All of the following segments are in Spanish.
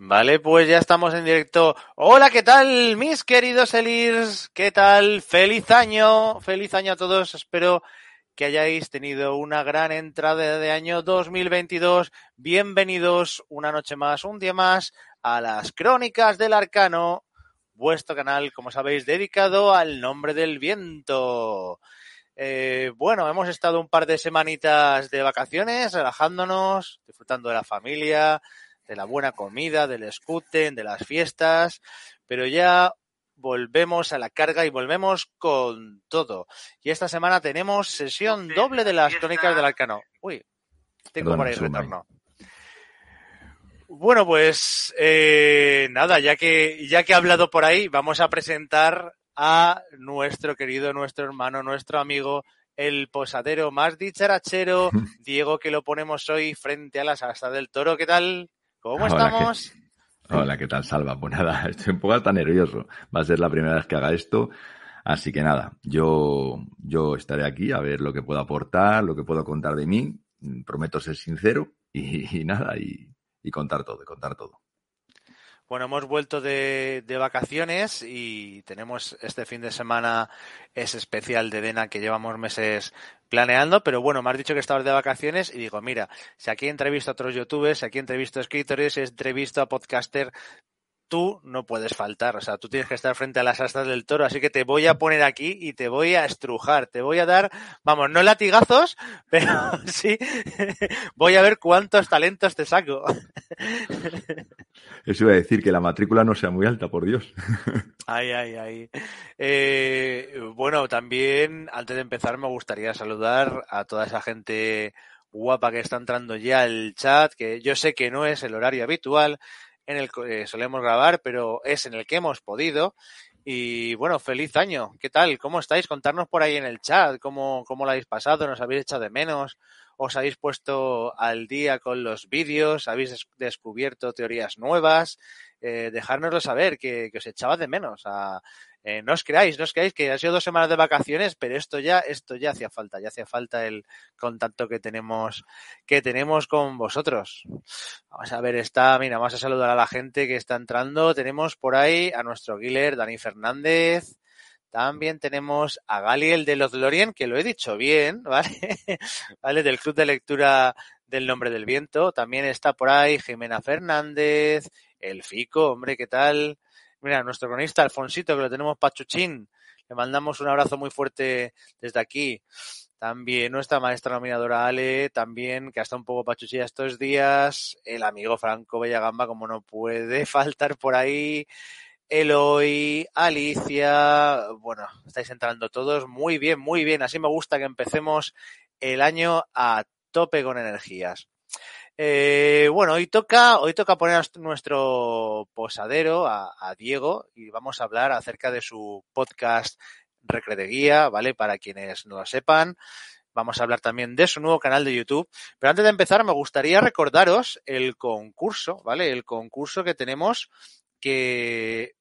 Vale, pues ya estamos en directo. Hola, ¿qué tal, mis queridos Elirs? ¿Qué tal? Feliz año, feliz año a todos. Espero que hayáis tenido una gran entrada de año 2022. Bienvenidos una noche más, un día más a las Crónicas del Arcano, vuestro canal, como sabéis, dedicado al nombre del viento. Eh, bueno, hemos estado un par de semanitas de vacaciones, relajándonos, disfrutando de la familia, de la buena comida, del scooten, de las fiestas, pero ya volvemos a la carga y volvemos con todo. Y esta semana tenemos sesión doble de las crónicas del arcano. Uy, tengo por ahí retorno. Bueno, pues eh, nada, ya que, ya que he hablado por ahí, vamos a presentar a nuestro querido, nuestro hermano, nuestro amigo, el posadero más dicharachero, Diego, que lo ponemos hoy frente a las astas del toro. ¿Qué tal? ¿Cómo estamos? Hola, ¿qué tal, Salva? Pues nada, estoy un poco tan nervioso. Va a ser la primera vez que haga esto. Así que nada, yo, yo estaré aquí a ver lo que puedo aportar, lo que puedo contar de mí. Prometo ser sincero y, nada, y, y contar todo, y contar todo. Bueno, hemos vuelto de, de, vacaciones y tenemos este fin de semana ese especial de Dena que llevamos meses planeando, pero bueno, me has dicho que estabas de vacaciones y digo, mira, si aquí entrevisto a otros youtubers, si aquí entrevisto a escritores, he entrevisto a podcaster, tú no puedes faltar, o sea, tú tienes que estar frente a las astas del toro, así que te voy a poner aquí y te voy a estrujar, te voy a dar, vamos, no latigazos, pero sí, voy a ver cuántos talentos te saco. Eso iba a decir, que la matrícula no sea muy alta, por Dios. Ay, ay, ay. Eh, bueno, también, antes de empezar, me gustaría saludar a toda esa gente guapa que está entrando ya al chat, que yo sé que no es el horario habitual, en el que solemos grabar, pero es en el que hemos podido. Y bueno, feliz año. ¿Qué tal? ¿Cómo estáis? Contarnos por ahí en el chat cómo, cómo lo habéis pasado, nos habéis echado de menos, os habéis puesto al día con los vídeos, habéis descubierto teorías nuevas, eh, dejárnoslo saber, que, que, os echaba de menos. A, eh, no os creáis, no os creáis que ha sido dos semanas de vacaciones, pero esto ya, esto ya hacía falta, ya hacía falta el contacto que tenemos, que tenemos con vosotros. Vamos a ver, está, mira, vamos a saludar a la gente que está entrando. Tenemos por ahí a nuestro Guiller, Dani Fernández. También tenemos a Galiel de los Lorien, que lo he dicho bien, ¿vale? ¿vale? Del Club de Lectura del Nombre del Viento. También está por ahí Jimena Fernández, el Fico, hombre, ¿qué tal? Mira, nuestro cronista Alfonsito, que lo tenemos pachuchín. Le mandamos un abrazo muy fuerte desde aquí. También nuestra maestra nominadora Ale, también, que ha estado un poco pachuchilla estos días. El amigo Franco Bellagamba, como no puede faltar por ahí. Eloy, Alicia, bueno, estáis entrando todos muy bien, muy bien. Así me gusta que empecemos el año a tope con energías. Eh, bueno, hoy toca, hoy toca poner a nuestro posadero, a, a, Diego, y vamos a hablar acerca de su podcast Recre Guía, ¿vale? Para quienes no lo sepan. Vamos a hablar también de su nuevo canal de YouTube. Pero antes de empezar, me gustaría recordaros el concurso, ¿vale? El concurso que tenemos que...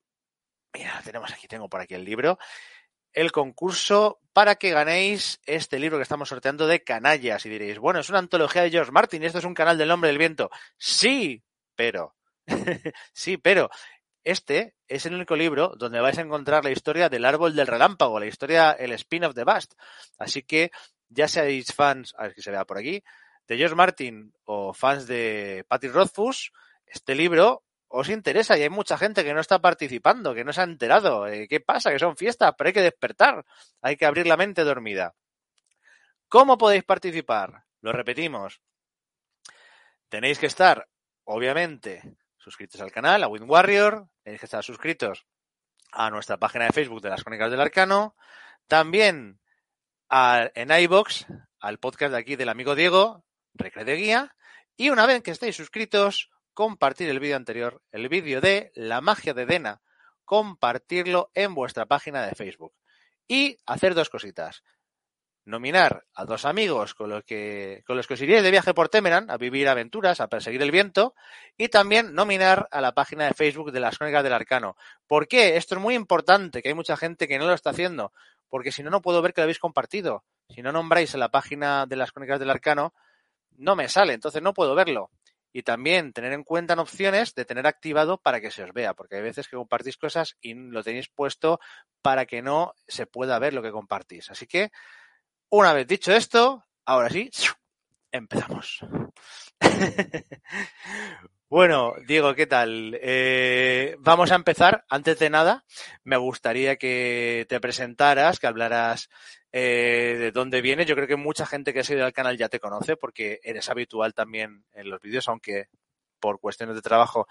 Mira, tenemos aquí, tengo por aquí el libro el concurso para que ganéis este libro que estamos sorteando de canallas. Y diréis, bueno, es una antología de George Martin esto es un canal del nombre del viento. Sí, pero. sí, pero. Este es el único libro donde vais a encontrar la historia del árbol del relámpago, la historia, el spin-off de Bast. Así que ya seáis fans, a ver si se vea por aquí, de George Martin o fans de Patty Rothfuss, este libro os interesa y hay mucha gente que no está participando, que no se ha enterado. ¿Qué pasa? Que son fiestas, pero hay que despertar. Hay que abrir la mente dormida. ¿Cómo podéis participar? Lo repetimos. Tenéis que estar, obviamente, suscritos al canal, a Wind Warrior. Tenéis que estar suscritos a nuestra página de Facebook de las Crónicas del Arcano. También en iBox, al podcast de aquí del amigo Diego, Recre de Guía. Y una vez que estéis suscritos, compartir el vídeo anterior, el vídeo de La magia de Dena, compartirlo en vuestra página de Facebook. Y hacer dos cositas. Nominar a dos amigos con los que, con los que os iríais de viaje por Temeran a vivir aventuras, a perseguir el viento, y también nominar a la página de Facebook de las Crónicas del Arcano. ¿Por qué? Esto es muy importante, que hay mucha gente que no lo está haciendo, porque si no, no puedo ver que lo habéis compartido. Si no nombráis a la página de las Crónicas del Arcano, no me sale, entonces no puedo verlo. Y también tener en cuenta en opciones de tener activado para que se os vea, porque hay veces que compartís cosas y lo tenéis puesto para que no se pueda ver lo que compartís. Así que, una vez dicho esto, ahora sí, empezamos. Bueno, Diego, ¿qué tal? Eh, vamos a empezar. Antes de nada, me gustaría que te presentaras, que hablaras eh, de dónde vienes. Yo creo que mucha gente que ha seguido al canal ya te conoce porque eres habitual también en los vídeos, aunque por cuestiones de trabajo,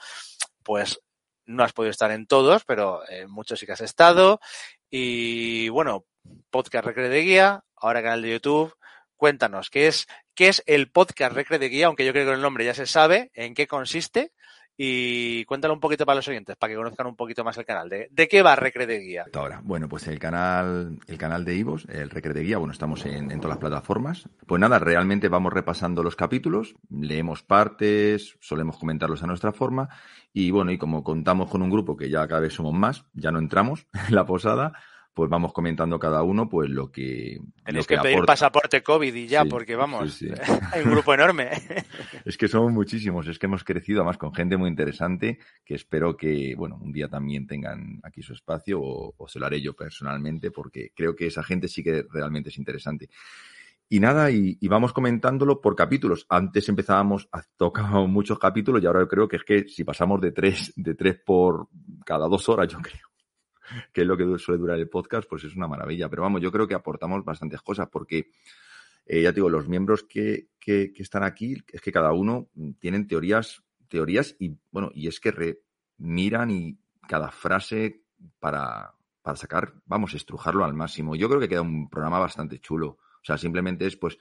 pues no has podido estar en todos, pero en muchos sí que has estado. Y bueno, podcast Recre de Guía, ahora canal de YouTube. Cuéntanos, ¿qué es, qué es el podcast Recre de Guía? Aunque yo creo que el nombre ya se sabe, en qué consiste. Y cuéntalo un poquito para los oyentes, para que conozcan un poquito más el canal. ¿De, qué va Recre de Guía? Ahora, bueno, pues el canal, el canal de Ivos, el Recre de Guía, bueno, estamos en, en, todas las plataformas. Pues nada, realmente vamos repasando los capítulos, leemos partes, solemos comentarlos a nuestra forma. Y bueno, y como contamos con un grupo que ya cada vez somos más, ya no entramos en la posada, pues vamos comentando cada uno pues lo que tenéis que, que, pedir aporta. pasaporte covid y ya sí, porque vamos sí, sí. hay un grupo enorme es que somos muchísimos es que hemos crecido además con gente muy interesante que espero que bueno un día también tengan aquí su espacio o, o se lo haré yo personalmente porque creo que esa gente sí que realmente es interesante y nada, y, y, vamos comentándolo por capítulos. Antes empezábamos, tocar muchos capítulos y ahora yo creo que es que si pasamos de tres, de tres por cada dos horas, yo creo que es lo que suele durar el podcast, pues es una maravilla. Pero vamos, yo creo que aportamos bastantes cosas porque, eh, ya te digo, los miembros que, que, están aquí, es que cada uno tienen teorías, teorías y, bueno, y es que miran y cada frase para, para sacar, vamos, estrujarlo al máximo. Yo creo que queda un programa bastante chulo. O sea, simplemente es, pues,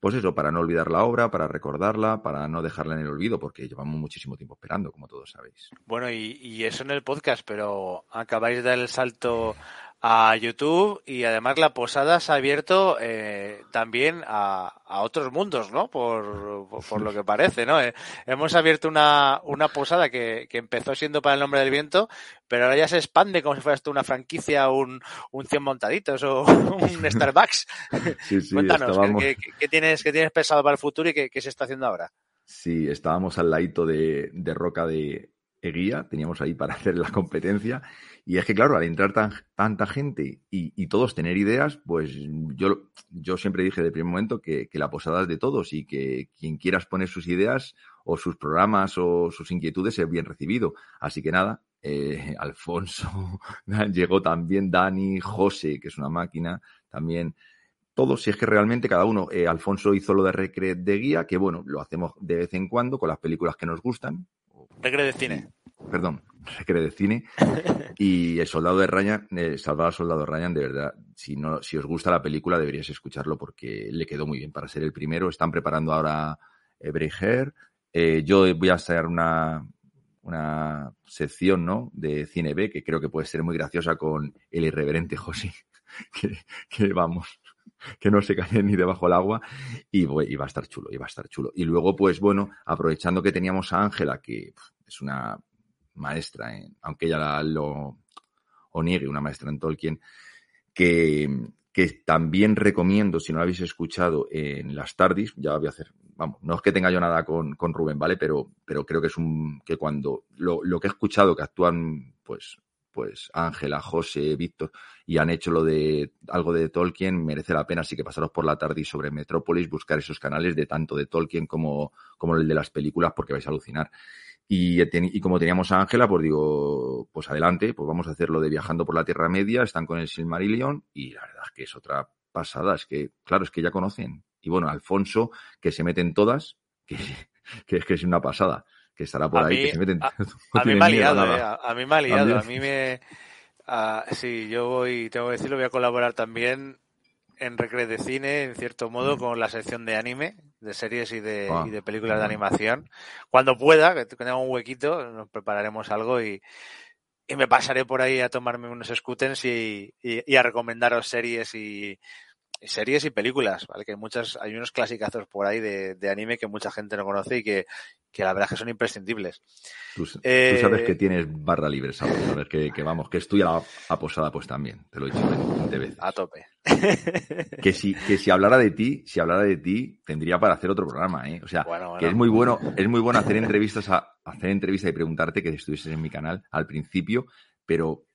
pues eso, para no olvidar la obra, para recordarla, para no dejarla en el olvido, porque llevamos muchísimo tiempo esperando, como todos sabéis. Bueno, y, eso en el podcast, pero acabáis de dar el salto a YouTube y además la posada se ha abierto eh, también a, a, otros mundos, ¿no? Por, por, por lo que parece, ¿no? Eh, hemos abierto una, una posada que, que, empezó siendo para el nombre del viento, pero ahora ya se expande como si fuera esto una franquicia, un, un 100 montaditos o un Starbucks. Sí, sí, Cuéntanos, estábamos... ¿qué, qué, qué, tienes, ¿qué tienes pensado para el futuro y qué, qué se está haciendo ahora? Sí, estábamos al ladito de, de Roca de Eguía, teníamos ahí para hacer la competencia y es que, claro, al entrar tan, tanta gente y, y, todos tener ideas, pues yo, yo siempre dije de primer momento que, que, la posada es de todos y que quien quiera exponer sus ideas o sus programas o sus inquietudes es bien recibido. Así que nada, eh, Alfonso, llegó también Dani, José, que es una máquina, también todos, si es que realmente cada uno, eh, Alfonso hizo lo de Recre de guía, que bueno, lo hacemos de vez en cuando con las películas que nos gustan. Recre de cine perdón, Recre de Cine. Y El Soldado de Ryan, eh, Salvar Soldado Ryan, de verdad, si, no, si os gusta la película deberíais escucharlo porque le quedó muy bien para ser el primero. Están preparando ahora eh, Hair. Eh, yo voy a hacer una, una sección, ¿no? De cine B que creo que puede ser muy graciosa con el irreverente José. que, que vamos, que no se cae ni debajo del agua y, y, va a estar chulo, y va a estar chulo. Y luego, pues bueno, aprovechando que teníamos a Ángela, que es una maestra, en, aunque ella la, lo niegue, una maestra en Tolkien, que, que también recomiendo, si no la habéis escuchado en las tardis, ya voy a hacer, vamos, no es que tenga yo nada con, con Rubén, ¿vale? Pero, pero creo que es un, que cuando lo, lo que he escuchado que actúan, pues, pues Ángela, José, Víctor, y han hecho lo de algo de Tolkien, merece la pena así que pasaros por la tarde sobre Metrópolis, buscar esos canales de tanto de Tolkien como, como el de las películas, porque vais a alucinar. Y, y, como teníamos a Ángela, pues digo, pues adelante, pues vamos a hacerlo de viajando por la Tierra Media, están con el Silmarillion, y la verdad es que es otra pasada, es que, claro, es que ya conocen. Y bueno, Alfonso, que se meten todas, que, que es que es una pasada, que estará por a ahí, mí, que se meten. A, no a mí me ha liado, eh, a, a, mí me ha liado, a mí me. Uh, sí, yo voy, tengo que decirlo, voy a colaborar también en Recre de Cine, en cierto modo, con la sección de anime, de series y de, y de películas de animación. Cuando pueda, que tenga un huequito, nos prepararemos algo y, y me pasaré por ahí a tomarme unos scooters y, y, y, a recomendaros series y, series y películas, ¿vale? Que hay muchas, hay unos clasicazos por ahí de, de anime que mucha gente no conoce y que, que la verdad es que son imprescindibles. Tú, tú Eh, sabes que tienes barra libre, sabes, sabes que, que vamos, que estoy a la posada pues también, te lo he dicho 20 veces. A tope. Que si, que si hablara de ti, si hablara de ti, tendría para hacer otro programa, ¿eh? O sea, Bueno, que es muy bueno, es muy bueno hacer entrevistas a, hacer entrevistas y preguntarte que estuvieses en mi canal al principio, pero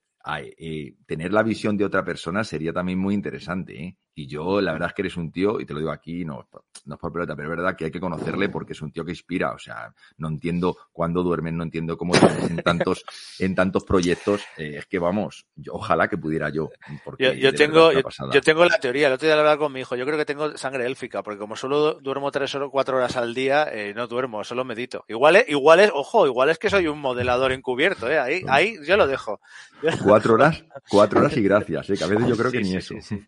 eh, tener la visión de otra persona sería también muy interesante, ¿eh? Y yo, la verdad es que eres un tío, y te lo digo aquí, no, no es por pelota, pero es verdad que hay que conocerle porque es un tío que inspira. O sea, no entiendo cuándo duermen, no entiendo cómo duermes en tantos, en tantos proyectos. Eh, es que vamos, yo, ojalá que pudiera yo. Yo, tengo, yo, tengo la teoría, el otro día hablaba con mi hijo, yo creo que tengo sangre élfica, porque como solo duermo tres o cuatro horas al día, eh, no duermo, solo medito. Igual es, igual es, ojo, igual es que soy un modelador encubierto, eh, ahí, ahí yo lo dejo. Cuatro horas, cuatro horas y gracias, ¿eh? que a veces yo creo que ni sí, eso. sí,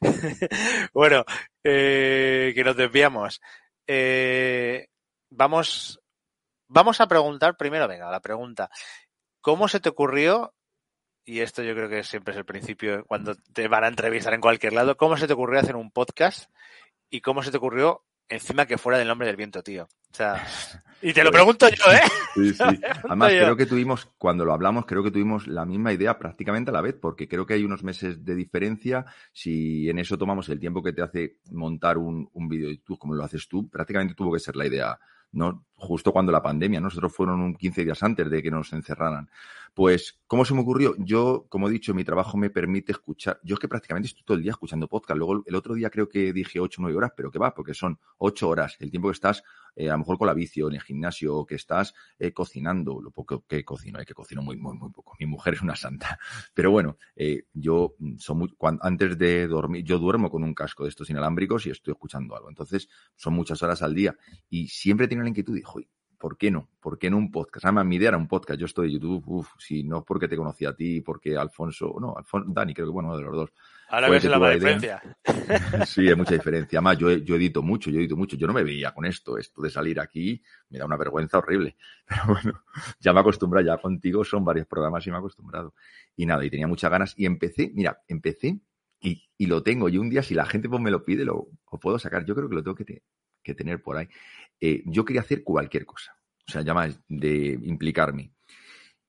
Bueno, eh, que nos desviamos. Eh, vamos, vamos a preguntar primero, venga, la pregunta. ¿Cómo se te ocurrió? Y esto yo creo que siempre es el principio cuando te van a entrevistar en cualquier lado. ¿Cómo se te ocurrió hacer un podcast? ¿Y cómo se te ocurrió encima que fuera del nombre del viento, tío? O sea, y te lo pregunto yo, ¿eh? Sí, sí. Además, creo que tuvimos, cuando lo hablamos, creo que tuvimos la misma idea prácticamente a la vez, porque creo que hay unos meses de diferencia. Si en eso tomamos el tiempo que te hace montar un, un vídeo de YouTube como lo haces tú, prácticamente tuvo que ser la idea, ¿no? Justo cuando la pandemia, nosotros fueron un 15 días antes de que nos encerraran. Pues, ¿cómo se me ocurrió? Yo, como he dicho, mi trabajo me permite escuchar. Yo es que prácticamente estoy todo el día escuchando podcast. Luego, el otro día creo que dije 8 o 9 horas, pero que va, porque son 8 horas. El tiempo que estás, eh, a lo mejor con la bici o en el gimnasio, o que estás eh, cocinando, lo poco que cocino, eh, que cocino muy, muy, muy poco. Mi mujer es una santa. Pero bueno, eh, yo mm, son muy, cuan- antes de dormir, yo duermo con un casco de estos inalámbricos y estoy escuchando algo. Entonces, son muchas horas al día. Y siempre tengo la inquietud "Joder, ¿por qué no? ¿Por qué no un podcast? Además, mi idea era un podcast. Yo estoy de YouTube, uff, si no es porque te conocí a ti, porque Alfonso, no, Alfonso, Dani, creo que bueno, de los dos. Ahora ves la diferencia. Sí, hay mucha diferencia. Además, yo, yo edito mucho, yo edito mucho. Yo no me veía con esto. Esto de salir aquí me da una vergüenza horrible. Pero bueno, ya me acostumbro, ya contigo son varios programas y me he acostumbrado. Y nada, y tenía muchas ganas. Y empecé, mira, empecé y, y lo tengo. Y un día, si la gente pues, me lo pide, lo, lo puedo sacar. Yo creo que lo tengo que, te- que tener por ahí. Eh, yo quería hacer cualquier cosa. O sea, ya más de implicarme.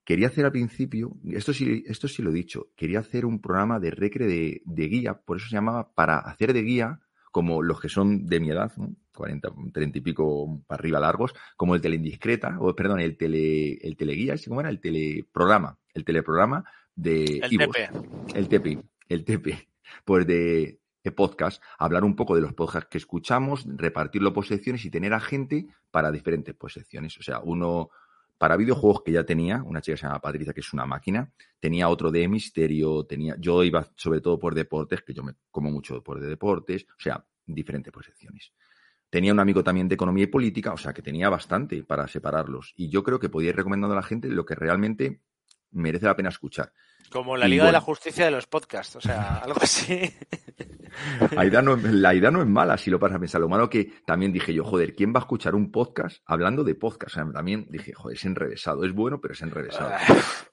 Quería hacer al principio, esto sí, esto sí lo he dicho, quería hacer un programa de recre de, de guía, por eso se llamaba para hacer de guía, como los que son de mi edad, ¿no? 40, 30 y pico para arriba largos, como el teleindiscreta, o perdón, el tele, el teleguía, ¿sí ¿cómo era? El teleprograma, el teleprograma de El. TP. El TP, el TP, pues de podcast, hablar un poco de los podcasts que escuchamos, repartirlo por secciones y tener a gente para diferentes pues, secciones. O sea, uno para videojuegos que ya tenía, una chica que se llama Patricia, que es una máquina, tenía otro de misterio, tenía, yo iba sobre todo por deportes, que yo me como mucho por de deportes, o sea, diferentes pues, secciones. Tenía un amigo también de economía y política, o sea, que tenía bastante para separarlos. Y yo creo que podía ir recomendando a la gente lo que realmente merece la pena escuchar. Como la Liga de la. Justicia de los podcasts, o sea, algo así. La idea, no, la idea no es mala, si lo pasas a pensar. Lo malo que también dije yo, joder, ¿quién va a escuchar un podcast hablando de podcast? O sea, también dije, joder, es enrevesado. Es bueno, pero es enrevesado.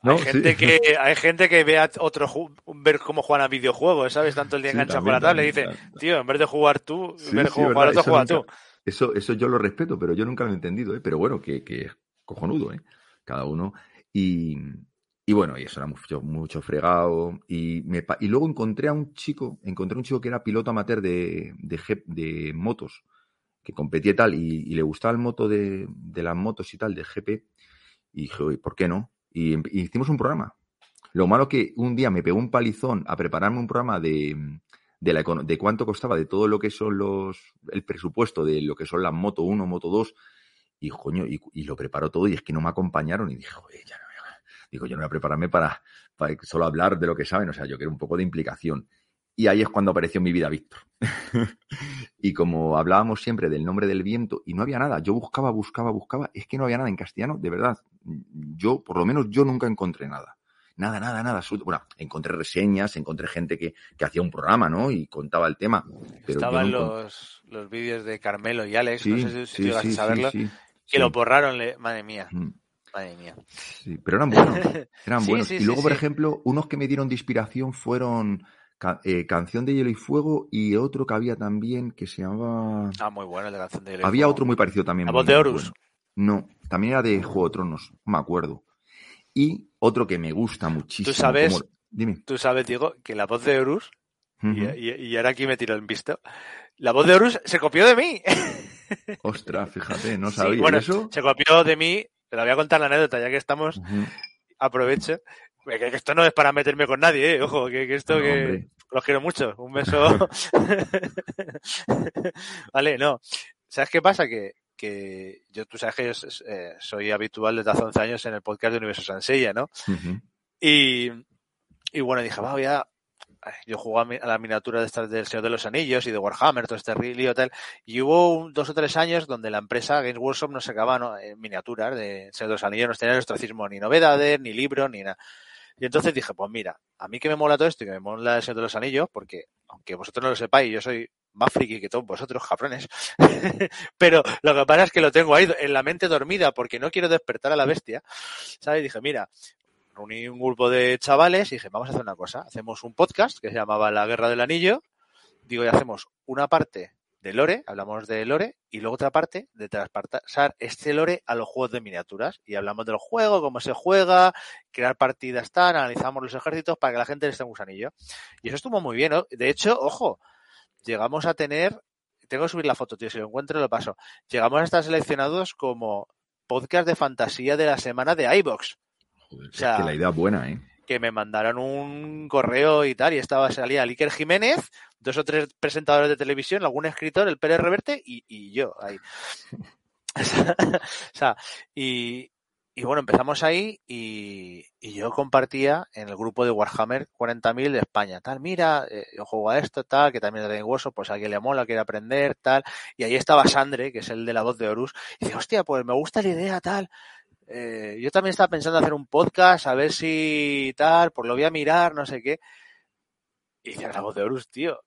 ¿No? hay, gente Sí. que, hay gente que ve a otro ver cómo juegan a videojuegos, ¿sabes? Tanto el día Sí, enganchado con también, la tablet y dice, tío, en vez de jugar tú, Sí, en vez de sí, jugar otro, eso juega nunca- tú. Eso, eso yo lo respeto, pero yo nunca lo he entendido, ¿eh? Pero bueno, que, que es cojonudo, ¿eh? Cada uno. Y, y bueno, y eso era mucho, mucho fregado. Y, me, y luego encontré a un chico, encontré a un chico que era piloto amateur de, de, de motos, que competía y tal, y, le gustaba el moto de, de las motos y tal, de GP. Y dije, oye, ¿por qué no? Y, hicimos un programa. Lo malo que un día me pegó un palizón a prepararme un programa de, de, la, de cuánto costaba, de todo lo que son los, el presupuesto de lo que son las Moto 1, Moto 2, y coño, y, y lo preparó todo, y es que no me acompañaron, y dije, joder, ya no Digo, yo no voy a prepararme para, para solo hablar de lo que saben, o sea, yo quiero un poco de implicación. Y ahí es cuando apareció en mi vida Víctor. y como hablábamos siempre del nombre del viento, y no había nada, yo buscaba, buscaba, buscaba, es que no había nada en castellano, de verdad. Yo, por lo menos, yo nunca encontré nada. Nada, nada, nada. Bueno, encontré reseñas, encontré gente que, que hacía un programa, ¿no? Y contaba el tema. Pero Estaban no los, los vídeos de Carmelo y Alex, Sí, no sé si, sí, llegas sí, a saberlo, que lo borraron, le- madre mía, Mm. Madre mía. Sí, pero eran buenos. Eran Sí, buenos. sí, y sí, luego, por sí. ejemplo, unos que me dieron de inspiración fueron eh, Canción de Hielo y Fuego y otro que había también que se llamaba... Ah, muy bueno el de canción de Hielo y Había Fuego. otro muy parecido también. La voz de Horus. bueno. No, también era de Juego de Tronos, no me acuerdo. Y otro que me gusta muchísimo. sabes- como- Dime. Tú sabes, Diego, que la voz de Horus, y, Ujú. y- y ahora aquí me tiro el visto, la voz de Horus se copió de mí. Ostras, fíjate, no Sí, sabía bueno, eso. se copió de mí. Te la voy a contar la anécdota, ya que estamos, Ujú. aprovecho. Que, que esto no es para meterme con nadie, ¿eh? ojo, que, que esto No, que hombre. los quiero mucho. Un beso. vale, no. ¿Sabes qué pasa? Que, que yo, tú sabes que yo eh, soy habitual desde hace 11 años en el podcast de Universo Sansella, ¿no? Y, y bueno, dije, va, voy a... Yo jugaba a la miniatura de estas del Señor de los Anillos y de Warhammer, todo este lío tal. Y hubo dos o tres años donde la empresa Games Workshop nos sacaba ¿no? eh, miniaturas de Señor de los Anillos, no tenía ostracismo ni novedades, ni libros, ni nada. Y entonces dije, pues mira, a mí que me mola todo esto y que me mola el Señor de los Anillos, porque aunque vosotros no lo sepáis, yo soy más friki que todos vosotros, cabrones. Pero lo que pasa es que lo tengo ahí en la mente dormida porque no quiero despertar a la bestia. ¿Sabes? Dije, mira, reuní un grupo de chavales y dije, vamos a hacer una cosa. Hacemos un podcast que se llamaba La Guerra del Anillo. Digo, y hacemos una parte de lore, hablamos de lore, y luego otra parte de traspasar este lore a los juegos de miniaturas. Y hablamos del juego, cómo se juega, crear partidas tal, analizamos los ejércitos para que la gente les tenga un gusanillo. Y eso estuvo muy bien. De hecho, ojo, llegamos a tener, tengo que subir la foto, tío, si lo encuentro lo paso. Llegamos a estar seleccionados como podcast de fantasía de la semana de iBox Joder, O sea, es que la idea es buena, ¿eh? que me mandaron un correo y tal, y estaba, salía Iker Jiménez, dos o tres presentadores de televisión, algún escritor, el Pérez Reverte y, y yo ahí. o sea, y, y bueno, empezamos ahí y, y yo compartía en el grupo de Warhammer 40.000 de España, tal, mira, eh, yo juego a esto, tal, que también es hueso, pues a alguien le mola, quiere aprender, tal, y ahí estaba Sandre, que es el de la voz de Horus, y dice, hostia, pues me gusta la idea, tal, eh, yo también estaba pensando hacer un podcast, a ver si tal, pues lo voy a mirar, no sé qué. Y dice la voz de Horus, tío.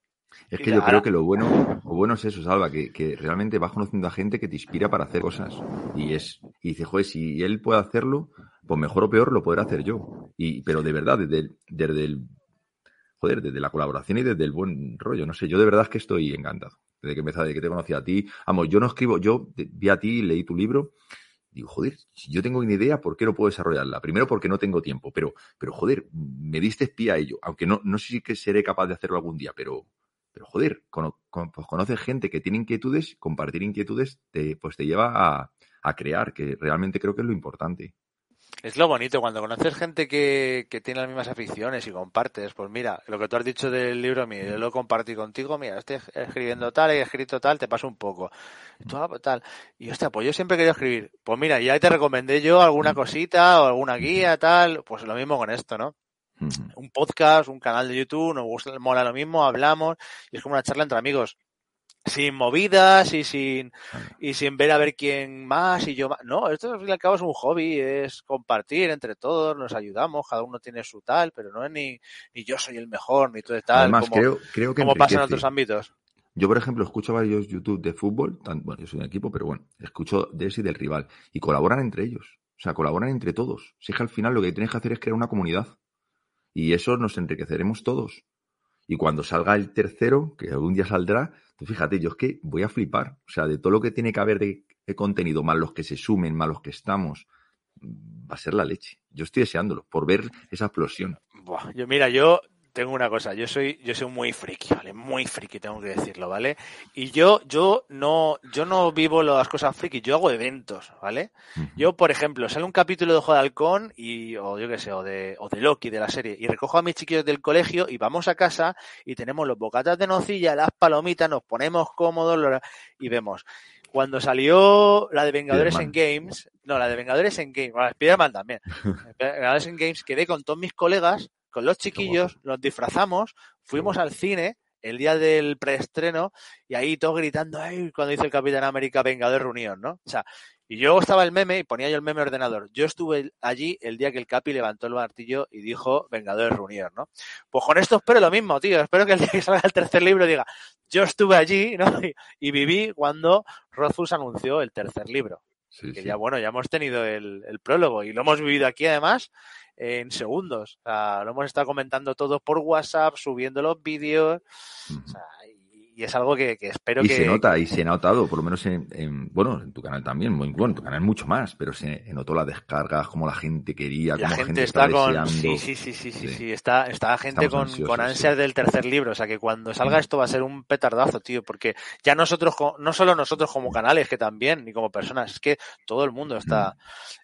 Es que yo creo que lo bueno, lo bueno es eso, Salva, que, que realmente vas conociendo a gente que te inspira para hacer cosas. Y es, y dice, joder, si él puede hacerlo, pues mejor o peor lo podré hacer yo. Y, pero de verdad, desde el, desde el, joder, desde la colaboración y desde el buen rollo. No sé, yo de verdad es que estoy encantado. Desde que empecé, desde que te conocí a ti. Vamos, yo no escribo, yo vi a ti, leí tu libro. Digo, joder, si yo tengo una idea, ¿por qué no puedo desarrollarla? Primero porque no tengo tiempo, pero, pero joder, me diste espía a ello. Aunque no, no sé si seré capaz de hacerlo algún día, pero, pero joder, pues conoces gente que tiene inquietudes, compartir inquietudes te, pues te lleva a crear, que realmente creo que es lo importante. Es lo bonito, cuando conoces gente que, que tiene las mismas aficiones y compartes, pues mira, lo que tú has dicho del libro mío, yo lo compartí contigo, mira, estoy escribiendo tal, he escrito tal, te paso un poco. Y tú, ah, pues tal. Y hostia, pues yo siempre querido escribir. Pues mira, ya te recomendé yo alguna cosita o alguna guía, tal, pues lo mismo con esto, ¿no? Un podcast, un canal de YouTube, nos gusta, mola lo mismo, hablamos y es como una charla entre amigos. Sin movidas y sin, y sin ver a ver quién más y yo más. No, esto al fin y al cabo es un hobby, es compartir entre todos, nos ayudamos, cada uno tiene su tal, pero no es ni, ni yo soy el mejor, ni tú de tal, Además, como, creo, creo que como pasa en otros ámbitos. Yo, por ejemplo, escucho varios YouTube de fútbol, tan- bueno, yo soy un equipo, pero bueno, escucho de ese y del rival, y colaboran entre ellos, o sea, colaboran entre todos. Si es que al final lo que tienes que hacer es crear una comunidad, y eso nos enriqueceremos todos. Y cuando salga el tercero, que algún día saldrá, tú fíjate, yo es que voy a flipar, o sea, de todo lo que tiene que haber de, de contenido, más los que se sumen, más los que estamos, va a ser la leche. Yo estoy deseándolo, por ver esa explosión. Buah, yo, mira, yo tengo una cosa, yo soy, yo soy muy friki, ¿vale? Muy friki, tengo que decirlo, ¿vale? Y yo, yo no, yo no vivo las cosas friki, yo hago eventos, ¿vale? Yo, por ejemplo, sale un capítulo de Ojo de Halcón y, o yo qué sé, o de, o de Loki de la serie, y recojo a mis chiquillos del colegio y vamos a casa y tenemos los bocatas de nocilla, las palomitas, nos ponemos cómodos y vemos. Cuando salió la de Vengadores en Games, no, la de Vengadores en Games, bueno, Spider-Man también, Vengadores en Games, quedé con todos mis colegas, con los chiquillos, nos disfrazamos, fuimos al cine el día del preestreno y ahí todos gritando, ay, cuando dice el Capitán América Vengador Reunión, ¿no? O sea, y yo estaba el meme y ponía yo el meme ordenador. Yo estuve allí el día que el Capi levantó el martillo y dijo Vengadores Reunión, ¿no? Pues con esto espero lo mismo, tío. Espero que el día que salga el tercer libro diga, yo estuve allí, ¿no? Y, y viví cuando Rothfuss anunció el tercer libro. que ya bueno, ya hemos tenido el, el, prólogo y lo hemos vivido aquí además en segundos. O sea, lo hemos estado comentando todo por WhatsApp, subiendo los vídeos. O sea, y es algo que, que espero y que... se nota, y se ha notado, por lo menos en, en, bueno, en tu canal también, muy bueno, en tu canal mucho más, pero se notó las descargas, como la gente quería, la como gente, gente está, está con... Sí, sí, sí, sí, sí, sí, está, está gente Estamos con, ansiosos, con ansias sí. del tercer libro, o sea que cuando salga esto va a ser un petardazo, tío, porque ya nosotros, no solo nosotros como canales, que también, ni como personas, es que todo el mundo está,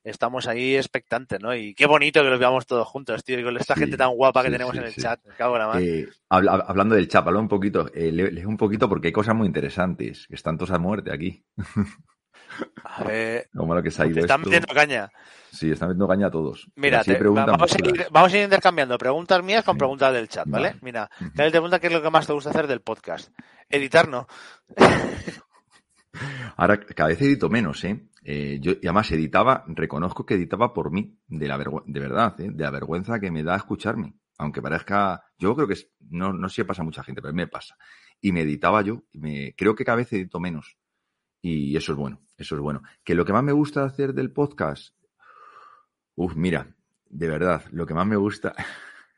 estamos ahí expectantes, ¿no? Y qué bonito que los veamos todos juntos, tío, y con esta Sí, gente tan guapa que tenemos en el chat, me cago en la mano. Eh, habla- hablando del chat, habla un poquito, eh, le- un poquito porque hay cosas muy interesantes, que están todos a muerte aquí. A ver, Como lo que se ha ido están esto. metiendo caña. Sí, están metiendo caña a todos. Mira, te- vamos, a ir, chulas. vamos a ir intercambiando preguntas mías con preguntas del chat, ¿vale? Vale. Mira, te pregunta qué es lo que más te gusta hacer del podcast. Editar, no. Ahora cada vez edito menos, ¿eh? Eh, yo, y además editaba, reconozco que editaba por mí, de la de verdad, ¿eh? de la vergüenza que me da escucharme. Aunque parezca, yo creo que es- no, no sé si pasa a mucha gente, pero a mí me pasa. Y me editaba yo, y me, creo que cada vez edito menos. Y eso es bueno, eso es bueno. Que lo que más me gusta hacer del podcast, uf, mira, de verdad, lo que más me gusta,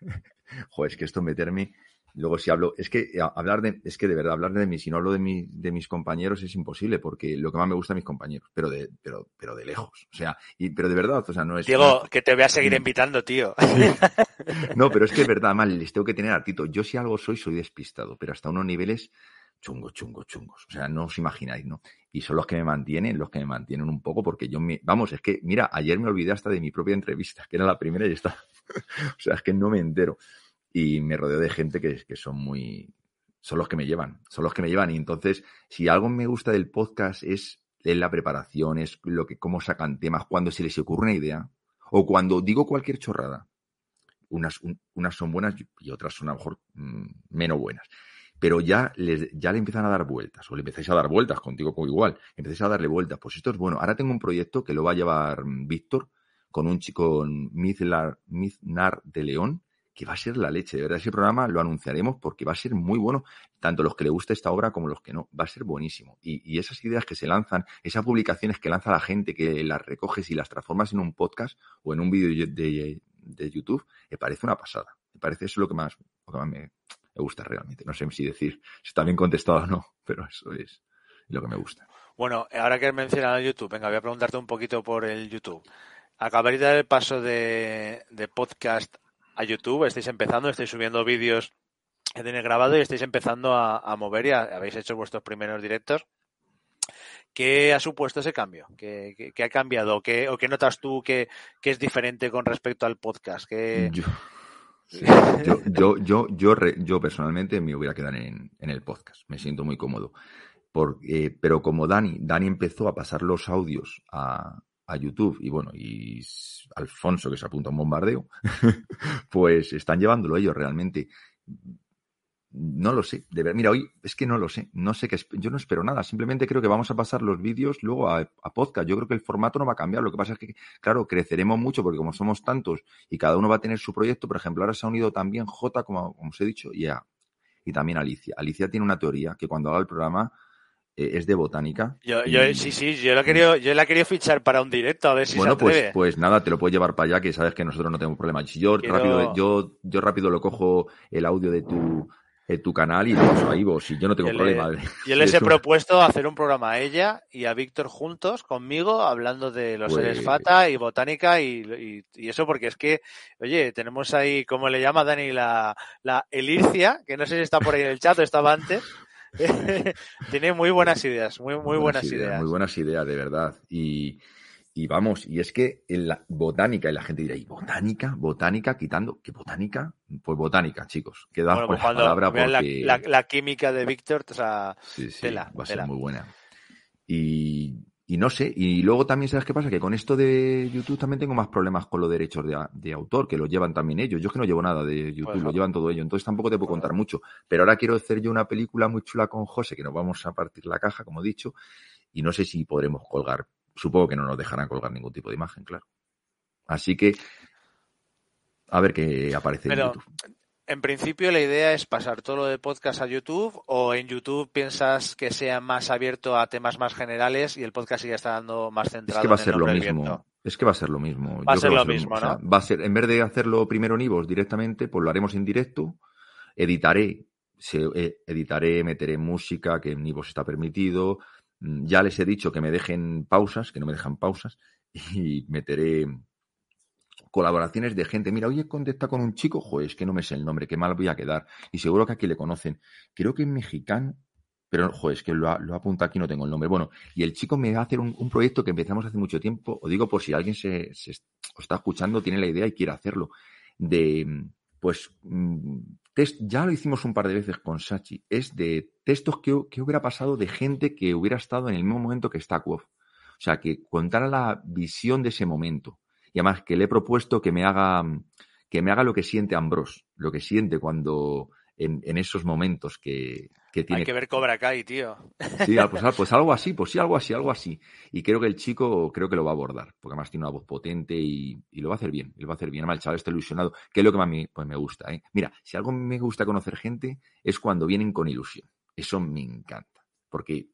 joder, es que esto meterme, luego si hablo, es que a- hablar de, es que de verdad, hablar de mí, si no hablo de, mi, de mis compañeros es imposible, porque lo que más me gusta a mis compañeros, pero de, pero, pero de lejos, o sea, y, pero de verdad, o sea, no es... Diego, que te voy a seguir invitando, tío. No, pero es que es verdad, mal, les tengo que tener a Tito. Yo si algo soy, soy despistado, pero hasta unos niveles chungos, chungos, chungos. O sea, no os imagináis, ¿no? Y son los que me mantienen, los que me mantienen un poco, porque yo me... Vamos, es que, mira, ayer me olvidé hasta de mi propia entrevista, que era la primera y está. o sea, es que no me entero. Y me rodeo de gente que, que son muy... Son los que me llevan, son los que me llevan. Y entonces, si algo me gusta del podcast es, es la preparación, es lo que, cómo sacan temas, cuando se les ocurre una idea, o cuando digo cualquier chorrada, unas, un- unas son buenas y otras son a lo mejor mm, menos buenas. Pero ya, les, ya le empiezan a dar vueltas, o le empezáis a dar vueltas, contigo como igual, empezáis a darle vueltas. Pues esto es bueno. Ahora tengo un proyecto que lo va a llevar mm, Víctor con un chico, con Mizlar, Miznar de León, que va a ser la leche. De verdad, ese programa lo anunciaremos porque va a ser muy bueno, tanto los que le gusta esta obra como los que no. Va a ser buenísimo. Y, y esas ideas que se lanzan, esas publicaciones que lanza la gente, que las recoges y las transformas en un podcast o en un vídeo de, de YouTube, me parece una pasada. Me parece eso lo que más, lo que más me, me gusta realmente. No sé si decir si está bien contestado o no, pero eso es lo que me gusta. Bueno, ahora que has mencionado YouTube, venga, voy a preguntarte un poquito por el YouTube. Acabáis de dar el paso de, de podcast a YouTube, estáis empezando, estáis subiendo vídeos que tenéis grabado y estáis empezando a, a mover y a- habéis hecho vuestros primeros directos. ¿Qué ha supuesto ese cambio? ¿Qué, qué- qué ha cambiado? ¿Qué, ¿O qué notas tú que, que es diferente con respecto al podcast? ¿Qué- Yo, sí, yo, yo, yo, yo, re- yo personalmente me voy a quedar en, en el podcast. Me siento muy cómodo. Por- eh, pero como Dani, Dani empezó a pasar los audios a, a YouTube y bueno, y Alfonso que se apunta a un bombardeo, pues están llevándolo ellos realmente. No lo sé, de ver, mira, hoy es que no lo sé, no sé qué, yo no espero nada, simplemente creo que vamos a pasar los vídeos luego a, podcast. Yo creo que el formato no va a cambiar, lo que pasa es que, claro, creceremos mucho porque como somos tantos y cada uno va a tener su proyecto, por ejemplo, ahora se ha unido también J, como, como os he dicho, y, también Alicia. Alicia tiene una teoría que cuando haga el programa es de botánica. Yo, y- yo, sí, sí, yo la he querido, yo la he querido fichar para un directo, a ver si bueno, se pues, pues nada, te lo puedes llevar para allá, que sabes que nosotros no tenemos problema. Si yo Quiero- rápido, yo, yo rápido lo cojo el audio de tu, de tu canal y lo paso ahí, vos, y yo no tengo Yo problema. Yo les he propuesto hacer un programa a ella y a Víctor juntos conmigo hablando de los Pues- seres fata y botánica y, y- y eso porque es que, oye, tenemos ahí, como le llama Dani, la, la Elicia, que no sé si está por ahí en el chat o estaba antes. Tiene muy buenas ideas, muy, muy buenas ideas. Muy buenas ideas, de verdad. Y, y vamos, y es que en la botánica, y la gente dirá, ¿y botánica? ¿Botánica? Quitando, ¿qué botánica? Pues botánica, chicos. Queda Bueno, pues por la palabra la, porque... la- la química de Víctor, o sea, Sí, sí, tela, va a ser muy buena. Y, y no sé, y luego también sabes qué pasa, que con esto de YouTube también tengo más problemas con los derechos de, autor, que los llevan también ellos. Yo es que no llevo nada de YouTube, Pues, lo llevan todo ellos, entonces tampoco te puedo contar mucho. Pero ahora quiero hacer yo una película muy chula con José, que nos vamos a partir la caja, como he dicho, y no sé si podremos colgar, supongo que no nos dejarán colgar ningún tipo de imagen, claro. Así que, a ver qué aparece en YouTube. En principio la idea es pasar todo lo de podcast a YouTube o en YouTube piensas que sea más abierto a temas más generales y el podcast sigue estando más centrado es que va a ser lo mismo. Es que va a ser lo mismo. Va a Yo ser lo mismo, o sea, ¿no? va a ser, en vez de hacerlo primero en Ivos directamente, pues lo haremos en directo. Editaré, se, eh, editaré, meteré música, que en Ivos está permitido. Mm, Ya les he dicho que me dejen pausas, que no me dejan pausas, y meteré colaboraciones de gente. Mira, hoy he contactado con un chico, joder, es que no me sé el nombre, qué mal voy a quedar. Y seguro que aquí le conocen. Creo que es mexicano, pero joder, es que lo, lo apunta aquí, no tengo el nombre. Bueno, y el chico me va a hacer un, proyecto que empezamos hace mucho tiempo, o digo por si alguien se, está escuchando, tiene la idea y quiere hacerlo, de, pues, mm, test, ya lo hicimos un par de veces con Sachi, es de textos que, hubiera pasado de gente que hubiera estado en el mismo momento que Quof. O sea, que contara la visión de ese momento. Y además que le he propuesto que me haga, que me haga lo que siente Ambrose, lo que siente cuando en, en esos momentos que, que tiene. Hay que ver Cobra Kai, tío. Sí, ah, pues, ah, pues algo así, pues sí, algo así, algo así. Y creo que el chico, creo que lo va a abordar, porque además tiene una voz potente y, y lo va a hacer bien, lo va a hacer bien. Además, el chaval está ilusionado, que es lo que más me, pues me gusta. ¿eh? Mira, si algo me gusta conocer gente es cuando vienen con ilusión. Eso me encanta, porque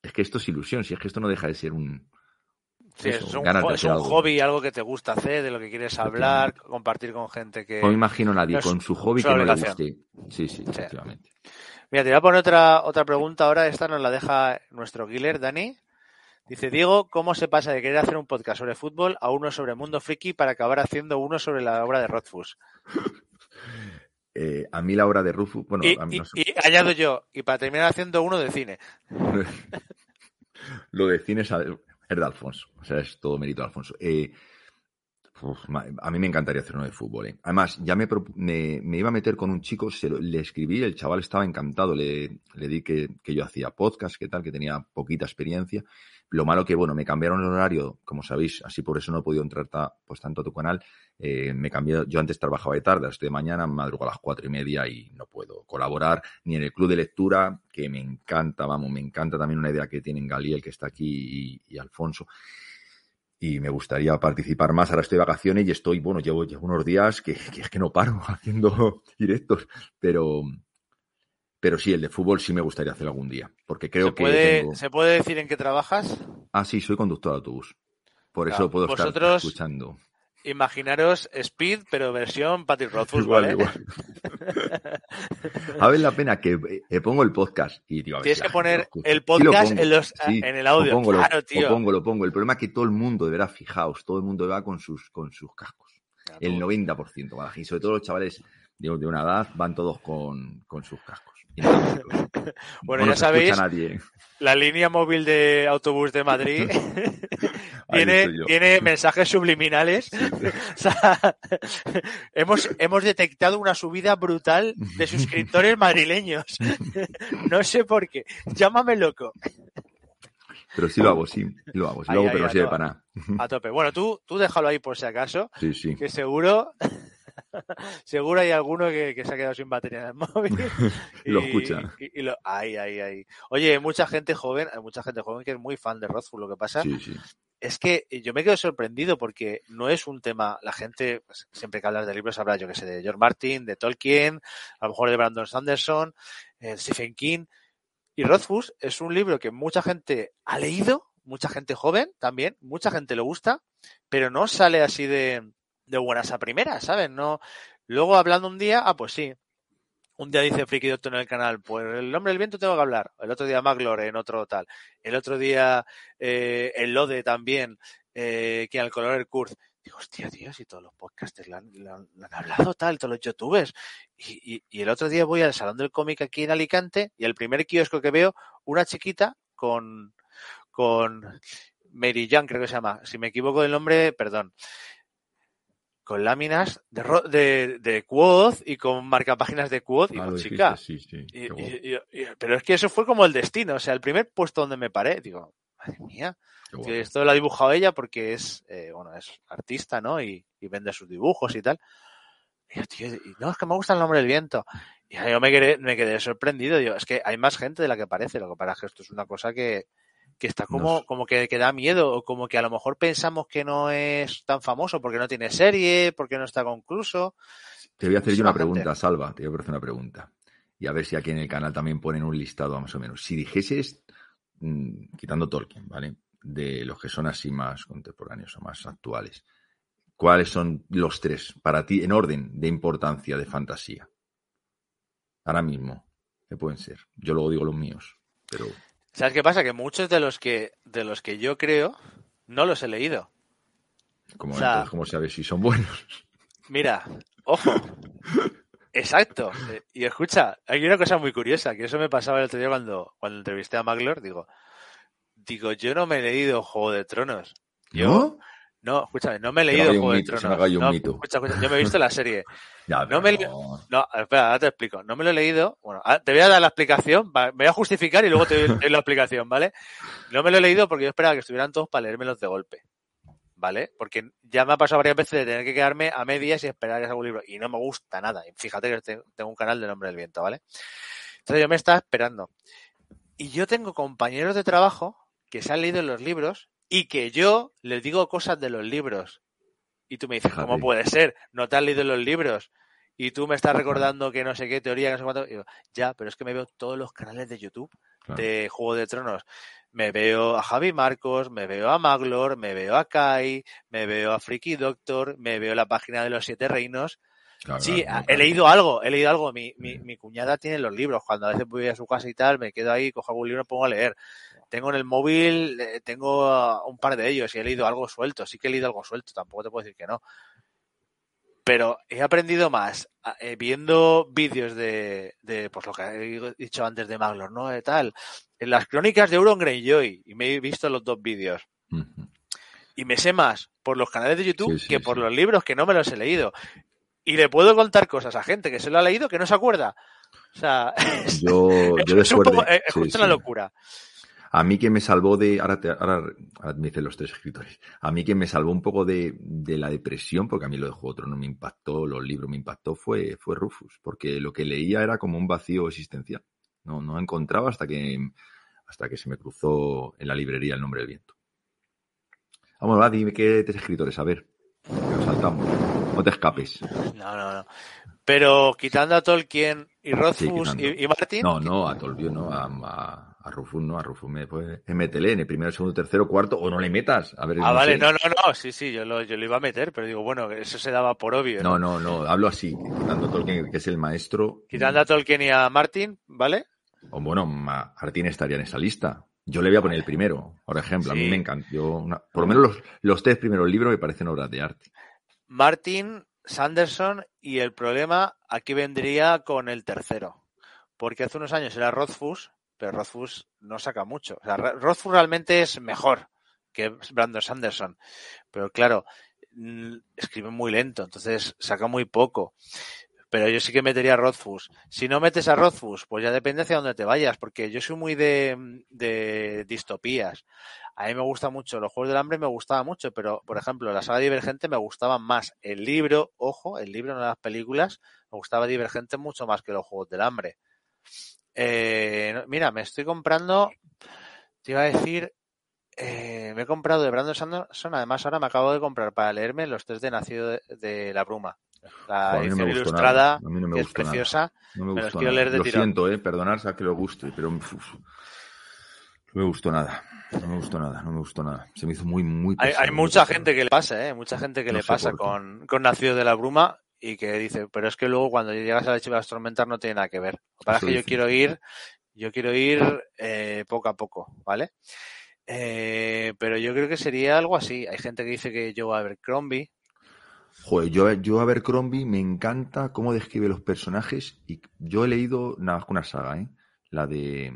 es que esto es ilusión, si es que esto no deja de ser un... Sí, eso, es un, es un algo. hobby, algo que te gusta hacer, de lo que quieres hablar, compartir con gente que... No me imagino a nadie es con su hobby que no le obligación. guste. Sí, sí, efectivamente. Mira, te voy a poner otra, otra pregunta ahora. Esta nos la deja nuestro killer, Dani. Dice, Diego, ¿cómo se pasa de querer hacer un podcast sobre fútbol a uno sobre mundo friki para acabar haciendo uno sobre la obra de Rothfuss? Eh, a mí la obra de Rufus, bueno, y, a mí y- no sé. y añado yo, y para terminar haciendo uno de cine. Lo de cine es a- es de Alfonso. O sea, es todo mérito de Alfonso. Eh, a mí me encantaría hacer uno de fútbol. ¿eh? Además, ya me, me, me iba a meter con un chico, se lo- le escribí, el chaval estaba encantado. Le, le di que, que yo hacía podcast, que tal, que tenía poquita experiencia. Lo malo que, bueno, me cambiaron el horario, como sabéis, así por eso no he podido entrar pues tanto a tu canal. Eh, me cambié, yo antes trabajaba de tarde, hasta de mañana, madrugo a las cuatro y media y no puedo colaborar ni en el club de lectura, que me encanta, vamos, me encanta también una idea que tienen Galiel, que está aquí, y, y Alfonso. Y me gustaría participar más. Ahora estoy de vacaciones y estoy, bueno, llevo, llevo unos días que, que es que no paro haciendo directos, pero, pero sí, el de fútbol sí me gustaría hacer algún día, porque creo ¿Se que puede, tengo- ¿Se puede decir en qué trabajas? Ah, sí, soy conductor de autobús. Por Claro, eso puedo estar vosotros- escuchando. Imaginaros Speed, pero versión Patrick Rothfuss, Igual, ¿vale? igual. A ver la pena que eh, pongo el podcast y digo, a ver Tienes que poner lo el lo podcast pongo, en, los, sí, en el audio. Lo pongo, lo- claro, lo, tío. pongo, lo pongo. El problema es que todo el mundo, de verdad, fijaos, todo el mundo va con sus, con sus cascos. Claro, El tú- 90% va, y sobre todo los chavales de, de una edad van todos con, con sus cascos. Bueno, no ya sabéis, nadie. La línea móvil de autobús de Madrid tiene, tiene mensajes subliminales. O sea, hemos, hemos detectado una subida brutal de suscriptores madrileños. No sé por qué. Llámame loco. Pero sí lo hago, sí, lo hago, sí Ahí, lo hago, ahí, pero no sirve para nada. A tope. Bueno, tú, tú déjalo ahí por si acaso, Sí, sí. que seguro, seguro hay alguno que, que se ha quedado sin batería en el móvil. Lo escucha. Y, y lo, ahí, ahí, ahí. Oye, hay mucha gente joven, hay mucha gente joven que es muy fan de Rothfuss. Lo que pasa Sí, sí. es que yo me quedo sorprendido porque no es un tema, la gente, pues, siempre que hablas de libros habla, yo que sé, de George Martin, de Tolkien, a lo mejor de Brandon Sanderson, eh, Stephen King. Y Rothfuss es un libro que mucha gente ha leído, mucha gente joven también, mucha gente le gusta, pero no sale así de, de buenas a primeras, ¿sabes? No, luego hablando un día, ah, pues sí. Un día dice Friki Doctor en el canal, pues el hombre del viento tengo que hablar. El otro día Maglore en otro tal. El otro día eh, el Lode también, eh, que al color el Kurz. Digo, hostia, tío, si todos los podcasters le han hablado tal, todos los youtubers. Y, y- y el otro día voy al Salón del Cómic aquí en Alicante y el primer kiosco que veo, una chiquita con, con Mary Jan, creo que se llama. Si me equivoco del nombre, perdón. Con láminas de, ro- de, de Quoth y con marcapáginas de Quoth. Y Ah, lo chica, dijiste, sí, sí. y- y- y- pero es que eso fue como el destino. O sea, el primer puesto donde me paré, digo, madre mía, que esto lo ha dibujado ella porque es, eh, bueno, es artista, ¿no? Y, vende sus dibujos y tal. Y yo, tío, no, es que me gusta el nombre del viento. Y yo me quedé, me quedé sorprendido. Digo, es que hay más gente de la que parece. Lo que pasa es que esto es una cosa que, que está como, como que, que da miedo, o como que a lo mejor pensamos que no es tan famoso porque no tiene serie, porque no está concluso. Te voy a hacer yo una pregunta, Salva. Te voy a hacer una pregunta. Y a ver si aquí en el canal también ponen un listado más o menos. Si dijeses, mm, quitando Tolkien, ¿vale? De los que son así más contemporáneos o más actuales, ¿cuáles son los tres para ti en orden de importancia de fantasía? Ahora mismo, ¿qué pueden ser? Yo luego digo los míos, pero... ¿Sabes qué pasa? Que muchos de los que, de los que yo creo no los he leído. ¿Cómo, ¿cómo sabes si son buenos? Mira, ojo. Exacto. Y escucha, hay una cosa muy curiosa, que eso me pasaba el otro día cuando, cuando entrevisté a Maglor, digo, digo, yo no me he leído Juego de Tronos. Yo, ¿No? No, escúchame, no me he leído Juego de Tronos. No, escucha, escucha, yo me he visto la serie. ya, no, me no, espera, ahora te explico. No me lo he leído. Bueno, ah, te voy a dar la explicación, me voy a justificar y luego te doy la explicación, ¿vale? No me lo he leído porque yo esperaba que estuvieran todos para leérmelos de golpe. ¿vale? Porque ya me ha pasado varias veces de tener que quedarme a medias y esperar que salga un libro. Y no me gusta nada. Fíjate que tengo un canal de Nombre del Viento, ¿vale? Entonces yo me estaba esperando. Y yo tengo compañeros de trabajo que se han leído los libros y que yo les digo cosas de los libros. Y tú me dices, ¿cómo puede ser? ¿No te has leído los libros? Y tú me estás recordando que no sé qué teoría, que no sé cuánto. Y ya, pero es que me veo todos los canales de YouTube de Juego de Tronos me veo a Javi Marcos, me veo a Maglor, me veo a Kai, me veo a Freaky Doctor, me veo la página de los siete reinos. sí, he leído algo, he leído algo. Mi, mi, mi, cuñada tiene los libros. Cuando a veces voy a su casa y tal, me quedo ahí, cojo algún libro y pongo a leer. Tengo en el móvil, eh, tengo un par de ellos y he leído algo suelto. Sí que he leído algo suelto, tampoco te puedo decir que no. Pero he aprendido más eh, viendo vídeos de, de, pues lo que he dicho antes de Maglor, ¿no? De tal, en las crónicas de Euron Greyjoy y me he visto los dos vídeos. Y me sé más por los canales de YouTube que por los libros que no me los he leído. Y le puedo contar cosas a gente que se lo ha leído que no se acuerda. O sea, yo, yo es, un poco, es justo una locura. A mí que me salvó de, ahora, ahora, me dicen los tres escritores, a mí que me salvó un poco de, de, la depresión, porque a mí lo de Juego otro no me impactó, los libros me impactó, fue, fue Rufus, porque lo que leía era como un vacío existencial. No, no encontraba hasta que, hasta que se me cruzó en la librería el nombre del viento. Vamos, va, dime qué tres escritores, a ver. Que nos saltamos. No te escapes. No, no, no. Pero quitando a Tolkien y Rothfuss y, Martin. No, no, a Tolkien no, a, a, a Rufus no, a Rufus me pues métele en el primero, segundo, tercero, cuarto, o no le metas. A ver, ah, vale, no, no, no, sí, sí, yo lo, yo lo iba a meter, pero digo, bueno, eso se daba por obvio. No, no, no, hablo así, quitando a Tolkien, que es el maestro. Quitando a Tolkien y a Martin, ¿vale? O bueno, Martín estaría en esa lista. Yo le voy a poner el primero, por ejemplo. A mí me encantó. por lo menos los, los tres primeros libros me parecen obras de arte. Martin, Sanderson y el problema aquí vendría con el tercero. Porque hace unos años era Rothfuss, pero Rothfuss no saca mucho. O Rothfuss realmente es mejor que Brandon Sanderson. Pero claro, mm, escribe muy lento, entonces saca muy poco pero yo sí que metería a Rothfuss. Si no metes a Rothfuss, pues ya depende hacia dónde te vayas, porque yo soy muy de, de distopías. A mí me gusta mucho, los Juegos del Hambre me gustaba mucho, pero, por ejemplo, la saga Divergente me gustaba más. El libro, ojo, el libro, no las películas, me gustaba Divergente mucho más que los Juegos del Hambre. Eh, mira, me estoy comprando, te iba a decir, eh, me he comprado de Brandon Sanderson, además ahora me acabo de comprar para leerme los tres de Nacido de la Bruma. La edición ilustrada, es preciosa. No me, gustó quiero leer de Lo siento, eh, perdonar a que lo guste, pero no me gustó nada. No me gustó nada, no me gustó nada. Se me hizo muy, muy Hay, hay mucha gente que le pasa, ¿eh? Mucha gente que le pasa con, con Nacido de la Bruma y que dice, pero es que luego cuando llegas a la Chiva Tormentar no tiene nada que ver. Para que yo quiero ir, yo quiero ir eh, poco a poco, ¿vale? Eh, pero yo creo que sería algo así. Hay gente que dice que yo voy a ver Crombie, Joder, yo, yo a ver Crombie me encanta cómo describe los personajes y yo he leído nada una saga, ¿eh? La de...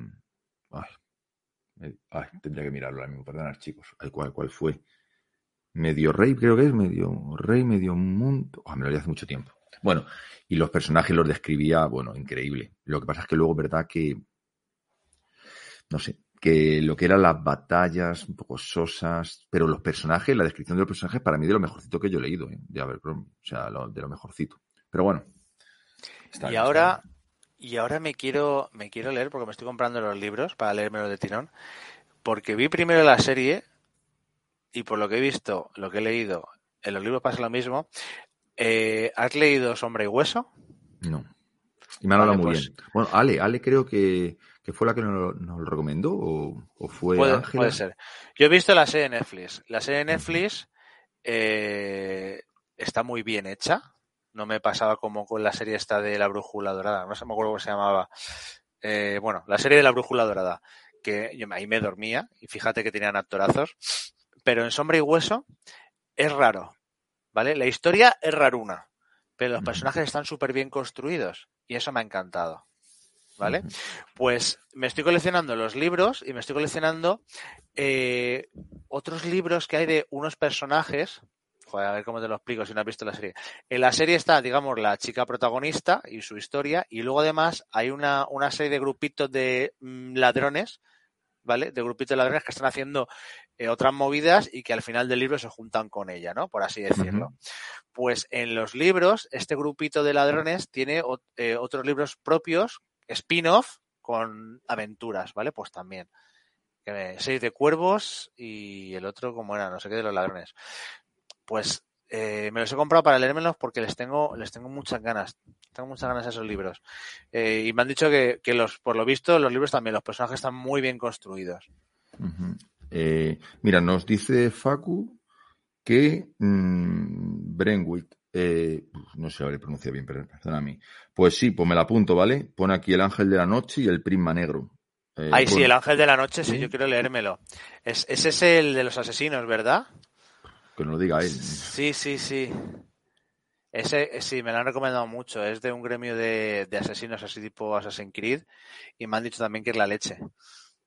Ay, ay tendría que mirarlo ahora mismo, perdonad chicos. ¿cuál, ¿Cuál fue? Medio rey, creo que es, medio rey, medio mundo. Oh, me lo leí hace mucho tiempo. Bueno, y los personajes los describía, bueno, increíble. Lo que pasa es que luego, verdad que, no sé, que lo que eran las batallas, un poco sosas, pero los personajes, la descripción de los personajes, para mí de lo mejorcito que yo he leído, ¿eh? de Abercrombie, o sea, de lo mejorcito. Pero bueno. y ahora, y ahora me quiero, me quiero leer, porque me estoy comprando los libros para leérmelo de tirón, porque vi primero la serie y por lo que he visto, lo que he leído, en los libros pasa lo mismo. Eh, ¿Has leído Sombra y Hueso? No. Y me han hablado muy bien. Bueno, Ale, Ale creo que, que fue la que nos, lo recomendó o, fue puede, puede, ser. Yo he visto la serie de Netflix. La serie de Netflix eh, está muy bien hecha. No me pasaba como con la serie esta de la brújula dorada. No sé, me acuerdo cómo se llamaba. Eh, bueno, la serie de la brújula dorada. Que yo ahí me dormía y fíjate que tenían actorazos. Pero en Sombra y Hueso es raro. ¿Vale? La historia es raruna. Pero los personajes están súper bien construidos. Y eso me ha encantado. ¿Vale? Pues me estoy coleccionando los libros y me estoy coleccionando eh, otros libros que hay de unos personajes. Joder, a ver cómo te lo explico si no has visto la serie. En la serie está, digamos, la chica protagonista y su historia, y luego además hay una, una serie de grupitos de mm, ladrones, ¿vale? De grupitos de ladrones que están haciendo eh, otras movidas y que al final del libro se juntan con ella, ¿no? Por así decirlo. Pues en los libros, este grupito de ladrones tiene eh, otros libros propios spin-off con aventuras, ¿vale? Pues también. Seis de cuervos y el otro, como era, no sé qué, de los ladrones. Pues eh, me los he comprado para leérmelos porque les tengo, les tengo muchas ganas. Tengo muchas ganas de esos libros. Eh, y me han dicho que, los, por lo visto, los libros también, los personajes están muy bien construidos. Eh, mira, nos dice Facu que mmm, Brenwick eh, no sé si le pronuncia bien, pero perdona a mí. Pues sí, pues me la apunto, ¿vale? Pone aquí el ángel de la noche y el prisma negro. Eh, Ay, sí, el ángel de la noche, sí, yo quiero leérmelo. Es, ese es el de los asesinos, ¿verdad? Que no lo diga él. Sí, sí, sí. Ese, eh, sí, me lo han recomendado mucho. Es de un gremio de, de asesinos así tipo Assassin's Creed y me han dicho también que es la leche.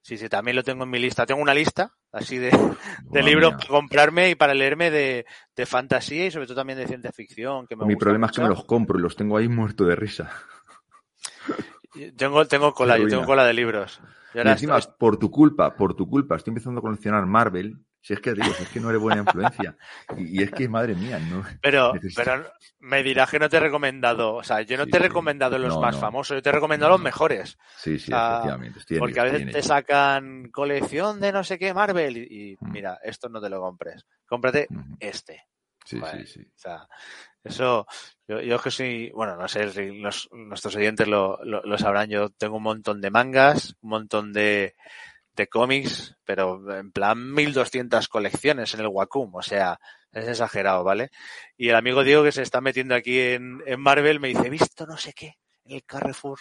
Sí, sí, también lo tengo en mi lista. Tengo una lista así de, de libros para comprarme y para leerme de, de, fantasía y sobre todo también de ciencia ficción. Que me mi problema es que me los compro y los tengo ahí muerto de risa. Tengo, tengo cola, yo tengo cola de libros. Y, encima, por tu culpa, por tu culpa, estoy empezando a coleccionar Marvel si es que digo, es que no eres buena influencia. Y, es que, madre mía, no. Pero, pero me dirás que no te he recomendado. O sea, yo no te he recomendado los más famosos, yo te he recomendado los mejores. Sí, sí, efectivamente. porque a veces te sacan colección de no sé qué Marvel y, mm. mira, esto no te lo compres. Cómprate este. Sí, sí, sí. O sea, eso, yo, yo es que soy, bueno, no sé nuestros oyentes lo, lo sabrán, yo tengo un montón de mangas, un montón de, de cómics, pero en plan 1200 colecciones en el Wacom, o sea, es exagerado, ¿vale? Y el amigo Diego que se está metiendo aquí en, en Marvel me dice, visto no sé qué en el Carrefour.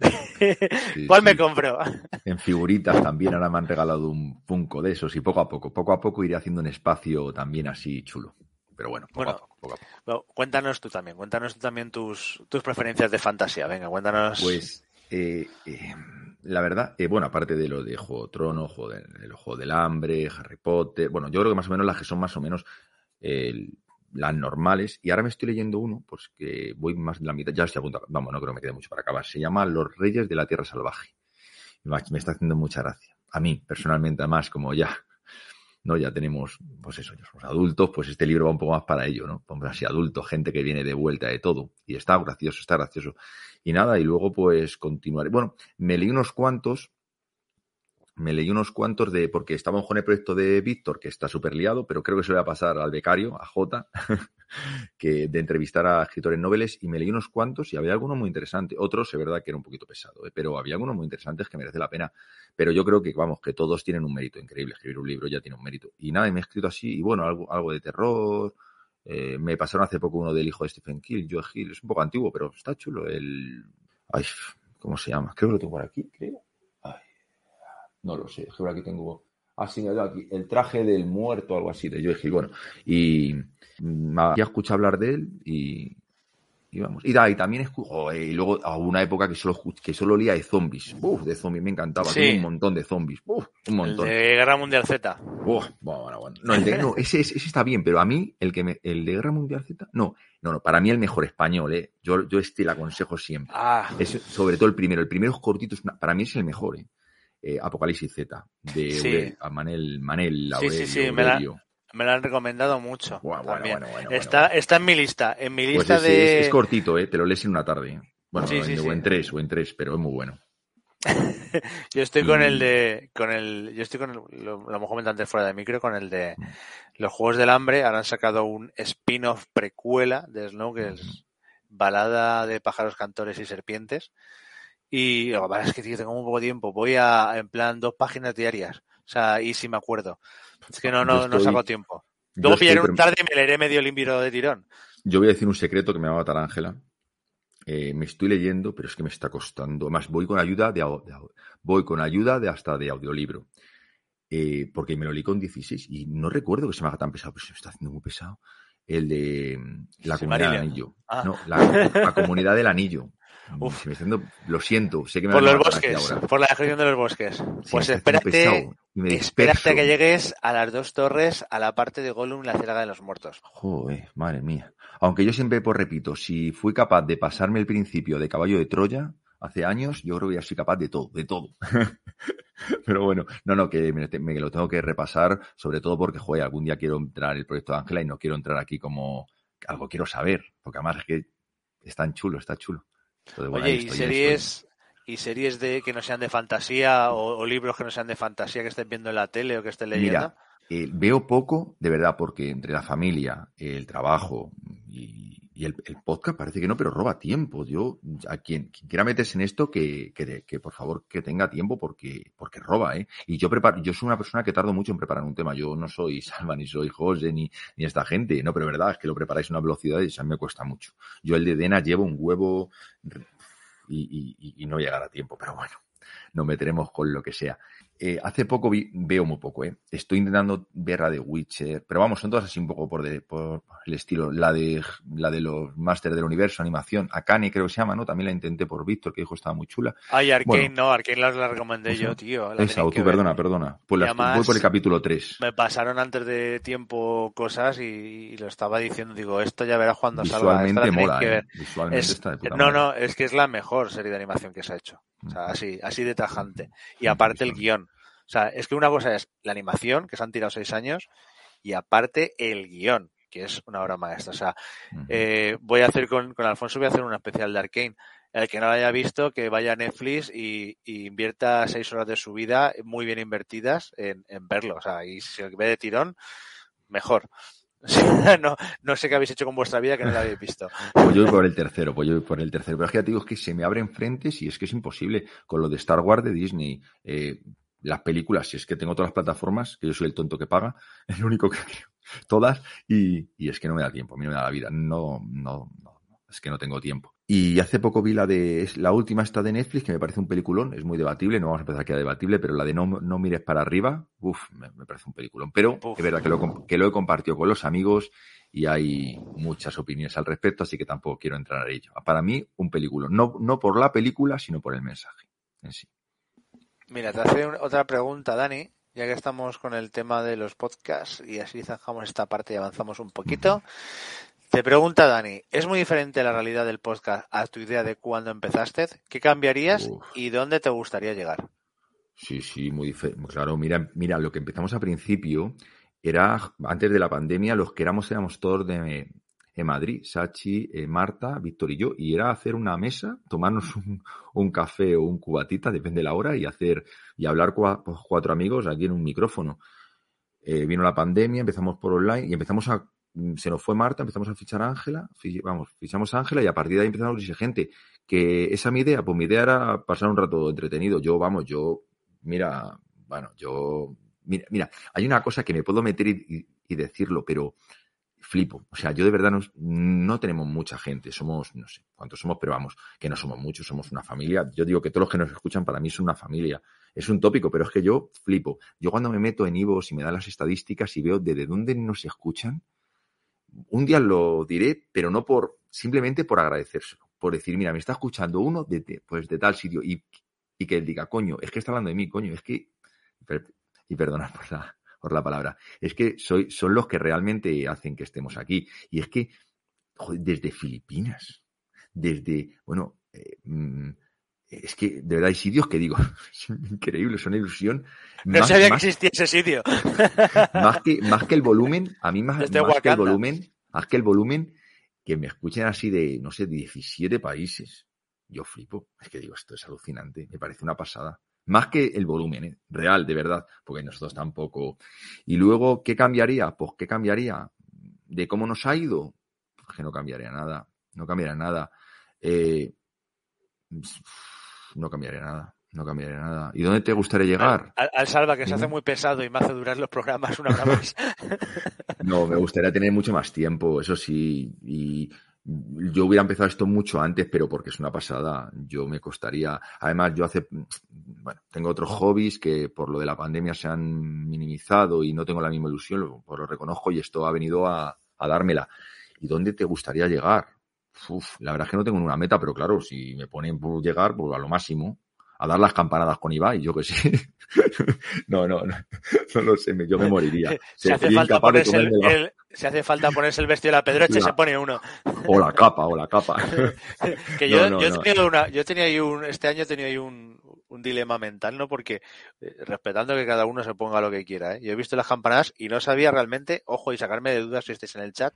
¿Cuál me compró? En figuritas también ahora me han regalado un punco de esos y poco a poco, poco a poco iré haciendo un espacio también así chulo. Pero bueno, poco a poco, poco a poco. cuéntanos tú también, cuéntanos tú también tus, tus preferencias de fantasía. Venga, cuéntanos. Pues eh, eh, la verdad, eh, bueno, aparte de lo de Juego de Tronos, Juego, del, Juego del Hambre, Harry Potter, bueno, yo creo que más o menos las que son más o menos las normales. Y ahora me estoy leyendo uno, pues que voy más de la mitad, ya estoy apuntado, vamos, no creo que me quede mucho para acabar. Se llama Los Reyes de la Tierra Salvaje. Me está haciendo mucha gracia. A mí, personalmente, además, como ya ¿no? Ya tenemos, pues eso, ya somos adultos, pues este libro va un poco más para ello, ¿no? Pues así adultos, gente que viene de vuelta de todo. Y está gracioso, está gracioso. Y nada, y luego pues continuaré. Bueno, me leí unos cuantos, me leí unos cuantos de, porque estaba con el proyecto de Víctor, que está súper liado, pero creo que se lo voy a pasar al becario, a J, que de entrevistar a escritores noveles, y me leí unos cuantos y había algunos muy interesantes. Otros, es verdad que era un poquito pesado, ¿eh? pero había algunos muy interesantes que merece la pena. Pero yo creo que, vamos, que todos tienen un mérito increíble. Escribir un libro ya tiene un mérito. Y nada, me he escrito así, y bueno, algo, algo de terror. Eh, me pasaron hace poco uno del hijo de Stephen King, Joe Hill, es un poco antiguo, pero está chulo. El. Ay, ¿cómo se llama? Creo que lo tengo por aquí, creo. No lo sé, es que por aquí tengo asignado aquí el traje del muerto, algo así, de Joe Hill. Bueno, y ya escuché hablar de él y, y vamos. Y, da, y también escucho, y luego a una época que solo, que solo leía de zombies. Uf, de zombies me encantaba. Sí. un montón de zombies. Uf, un montón. El de Guerra Mundial Z. Uf, bueno, bueno. No, el de, no ese, ese, está bien, pero a mí, el que me, el de Guerra Mundial Z, no, no, no, para mí el mejor español, eh. Yo, yo este le aconsejo siempre. Ah. Es, sobre todo el primero. El primero es cortito, para mí es el mejor, eh. Eh, Apocalipsis Z, de Manel, Manel sí, sí, sí, me, la, me han recomendado mucho. también. está, está en mi lista, en mi pues lista de... Es, cortito, ¿eh? te lo lees en una tarde. Bueno, o en tres, o en tres, pero es muy bueno. yo estoy con el de, con el, yo estoy con, el, lo, lo hemos comentado antes fuera de micro, con el de los Juegos del Hambre. Ahora han sacado un spin-off precuela de Snow, que es balada de pájaros, cantores y serpientes. Y lo que pasa es que tío, tengo muy poco tiempo. Voy a, en plan, dos páginas diarias. O sea, y si me acuerdo. Es que no, no, no saco tiempo. Luego pillaré un tarde y me leeré medio libro de tirón. Yo voy a decir un secreto que me va a matar Ángela. Eh, me estoy leyendo, pero es que me está costando. Además, voy con ayuda de, de voy con ayuda de hasta de audiolibro. Eh, porque me lo leí con 16 y no recuerdo que se me haga tan pesado, pero se me está haciendo muy pesado. El de mm, la Sí, comunidad del anillo. Ah. No, la, la comunidad del anillo. Uf. Haciendo- lo siento, sé que me Por los bosques, ahora. por la descripción de los bosques. Sí, Pues haciendo espérate, espérate a que llegues a las dos torres, a la parte de Gollum la ciénaga de los muertos. Joder, madre mía. Aunque yo siempre, pues repito, si fui capaz de pasarme el principio de caballo de Troya hace años, yo creo que ya soy capaz de todo, de todo. Pero bueno, no, no, que me, me lo tengo que repasar, sobre todo porque, joder, algún día quiero entrar en el proyecto de Ángela y no quiero entrar aquí como algo quiero saber, porque además es que es tan chulo, está chulo. Entonces, bueno, Oye, y series, y series de que no sean de fantasía o, o libros que no sean de fantasía que estés viendo en la tele o que estés leyendo. Mira, eh, veo poco, de verdad, porque entre la familia, el trabajo y, y el, podcast parece que no, pero roba tiempo. Yo, a quien, quiera meterse en esto, que, que, que, por favor que tenga tiempo porque, porque roba, ¿eh? Y yo preparo, yo soy una persona que tardo mucho en preparar un tema. Yo no soy Salva, ni soy José, ni, ni esta gente. No, pero verdad es que lo preparáis a una velocidad y a mí me cuesta mucho. Yo el de Dena llevo un huevo y, y, y no llegará a tiempo, pero bueno, nos meteremos con lo que sea. Eh, hace poco vi, veo muy poco, ¿eh? Estoy intentando ver la de Witcher, pero vamos, son todas así un poco por, de, por el estilo. La de la de los Masters del Universo, animación, Akane creo que se llama, ¿no? También la intenté por Víctor, que dijo estaba muy chula. Ay, Arkane, Bueno. no, Arkane la, la recomendé yo, tío. la Esa, o tú, perdona, perdona. Pues la, voy por el capítulo 3. Me pasaron antes de tiempo cosas y, y lo estaba diciendo. Digo, esto ya verás cuando salga. esta mola, que ¿eh? ver. Visualmente Es- está de puta no, madre. no, es que es la mejor serie de animación que se ha hecho. O sea, así, así de tajante. Y aparte el guion. O sea, es que una cosa es la animación, que se han tirado seis años, y aparte el guion, que es una obra maestra. O sea, eh, voy a hacer con, con Alfonso, voy a hacer una especial de Arkane. El que no lo haya visto, que vaya a Netflix y, y invierta seis horas de su vida muy bien invertidas en, en verlo. O sea, y si se ve de tirón, mejor. No, no sé qué habéis hecho con vuestra vida que no lo habéis visto. Pues yo voy por el tercero, pues yo voy por el tercero. Pero es que ya te digo, es que se me abren frentes y es que es imposible. Con lo de Star Wars de Disney, eh, las películas, si es que tengo todas las plataformas, que yo soy el tonto que paga, el único que creo, todas, y, y es que no me da tiempo, a mí no me da la vida. No, no, no, es que no tengo tiempo. Y hace poco vi la de, la última esta de Netflix, que me parece un peliculón, es muy debatible, no vamos a empezar aquí a debatible, pero la de No, no mires para arriba, uff, me, me parece un peliculón. Pero Uf. es verdad que lo, que lo he compartido con los amigos y hay muchas opiniones al respecto, así que tampoco quiero entrar a ello. Para mí, un película. No, no por la película, sino por el mensaje en sí. Mira, te hace otra pregunta, Dani, ya que estamos con el tema de los podcasts y así zanjamos esta parte y avanzamos un poquito. Te pregunta Dani, ¿es muy diferente la realidad del podcast a tu idea de cuando empezaste? ¿Qué cambiarías Uf. y dónde te gustaría llegar? Sí, sí, muy diferente. Claro, mira, mira, lo que empezamos al principio era, antes de la pandemia, los que éramos éramos todos de, de Madrid, Sachi, eh, Marta, Víctor y yo, y era hacer una mesa, tomarnos un, un café o un cubatita, depende de la hora, y hacer, y hablar cua- pues, cuatro amigos aquí en un micrófono. Eh, vino la pandemia, empezamos por online y empezamos a, se nos fue Marta, empezamos a fichar a Ángela, vamos, fichamos a Ángela y a partir de ahí empezamos a decir, gente, que esa es mi idea, pues mi idea era pasar un rato entretenido. Yo, vamos, yo, mira, bueno, yo, mira, mira, hay una cosa que me puedo meter y, decirlo, pero flipo. O sea, yo de verdad no, no tenemos mucha gente, somos, no sé cuántos somos, pero vamos, que no somos muchos, somos una familia. Yo digo que todos los que nos escuchan para mí son una familia. Es un tópico, pero es que yo flipo. Yo cuando me meto en Ivos y me dan las estadísticas y veo desde dónde nos escuchan, un día lo diré, pero no por, simplemente por agradecérselo. Por decir, mira, me está escuchando uno de, pues de tal sitio y, y que él diga, coño, es que está hablando de mí, coño, es que, y perdonad por la, por la palabra, es que soy, son los que realmente hacen que estemos aquí. Y es que, desde Filipinas, desde, bueno, eh, mm, es que de verdad hay sitios que digo, es increíble, es una ilusión. No Más- sabía más- que existía ese sitio. más que, más que el volumen, a mí más, Desde más que el volumen, más que el volumen, que me escuchen así de, no sé, 17 países. Yo flipo. Es que digo, esto es alucinante. Me parece una pasada. Más que el volumen, ¿eh? real, de verdad, porque nosotros tampoco. Y luego, ¿qué cambiaría? Pues, ¿qué cambiaría? ¿De cómo nos ha ido? Pues que no cambiaría nada, no cambiaría nada. Eh, no cambiaría nada. No cambiaría nada. ¿Y dónde te gustaría llegar? Al, Salva, que se hace muy pesado y me hace durar los programas una hora más. no, me gustaría tener mucho más tiempo, eso sí. Y yo hubiera empezado esto mucho antes, pero porque es una pasada. Yo me costaría. Además, yo hace. Bueno, tengo otros hobbies que por lo de la pandemia se han minimizado y no tengo la misma ilusión, lo reconozco y esto ha venido a, a dármela. ¿Y dónde te gustaría llegar? Uf, la verdad es que no tengo una meta, pero claro, si me ponen por llegar, pues a lo máximo, a dar las campanadas con Ibai, yo que sé. no, no, no, no lo sé, yo me moriría. Si hace, falta ponerse el, hace falta ponerse el vestido de la pedroche, se pone uno. O la capa, o la capa. que yo, yo, tenía una, yo tenía ahí un, este año tenía ahí un, un dilema mental, ¿no? Porque eh, respetando que cada uno se ponga lo que quiera, ¿eh? Yo he visto las campanadas y no sabía realmente, ojo, y sacarme de dudas si estés en el chat,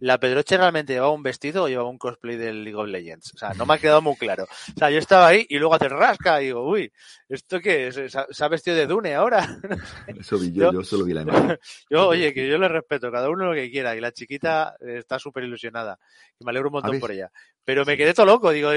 ¿la Pedroche realmente llevaba un vestido o llevaba un cosplay del League of Legends? O sea, no me ha quedado muy claro. O sea, yo estaba ahí y luego hace rasca y digo, uy, ¿esto qué es? ¿Se ha vestido de Dune ahora? Eso vi yo, yo, solo vi la imagen. yo, oye, que yo le respeto, cada uno lo que quiera y la chiquita está súper ilusionada y me alegro un montón por ella. Pero me quedé todo loco, digo,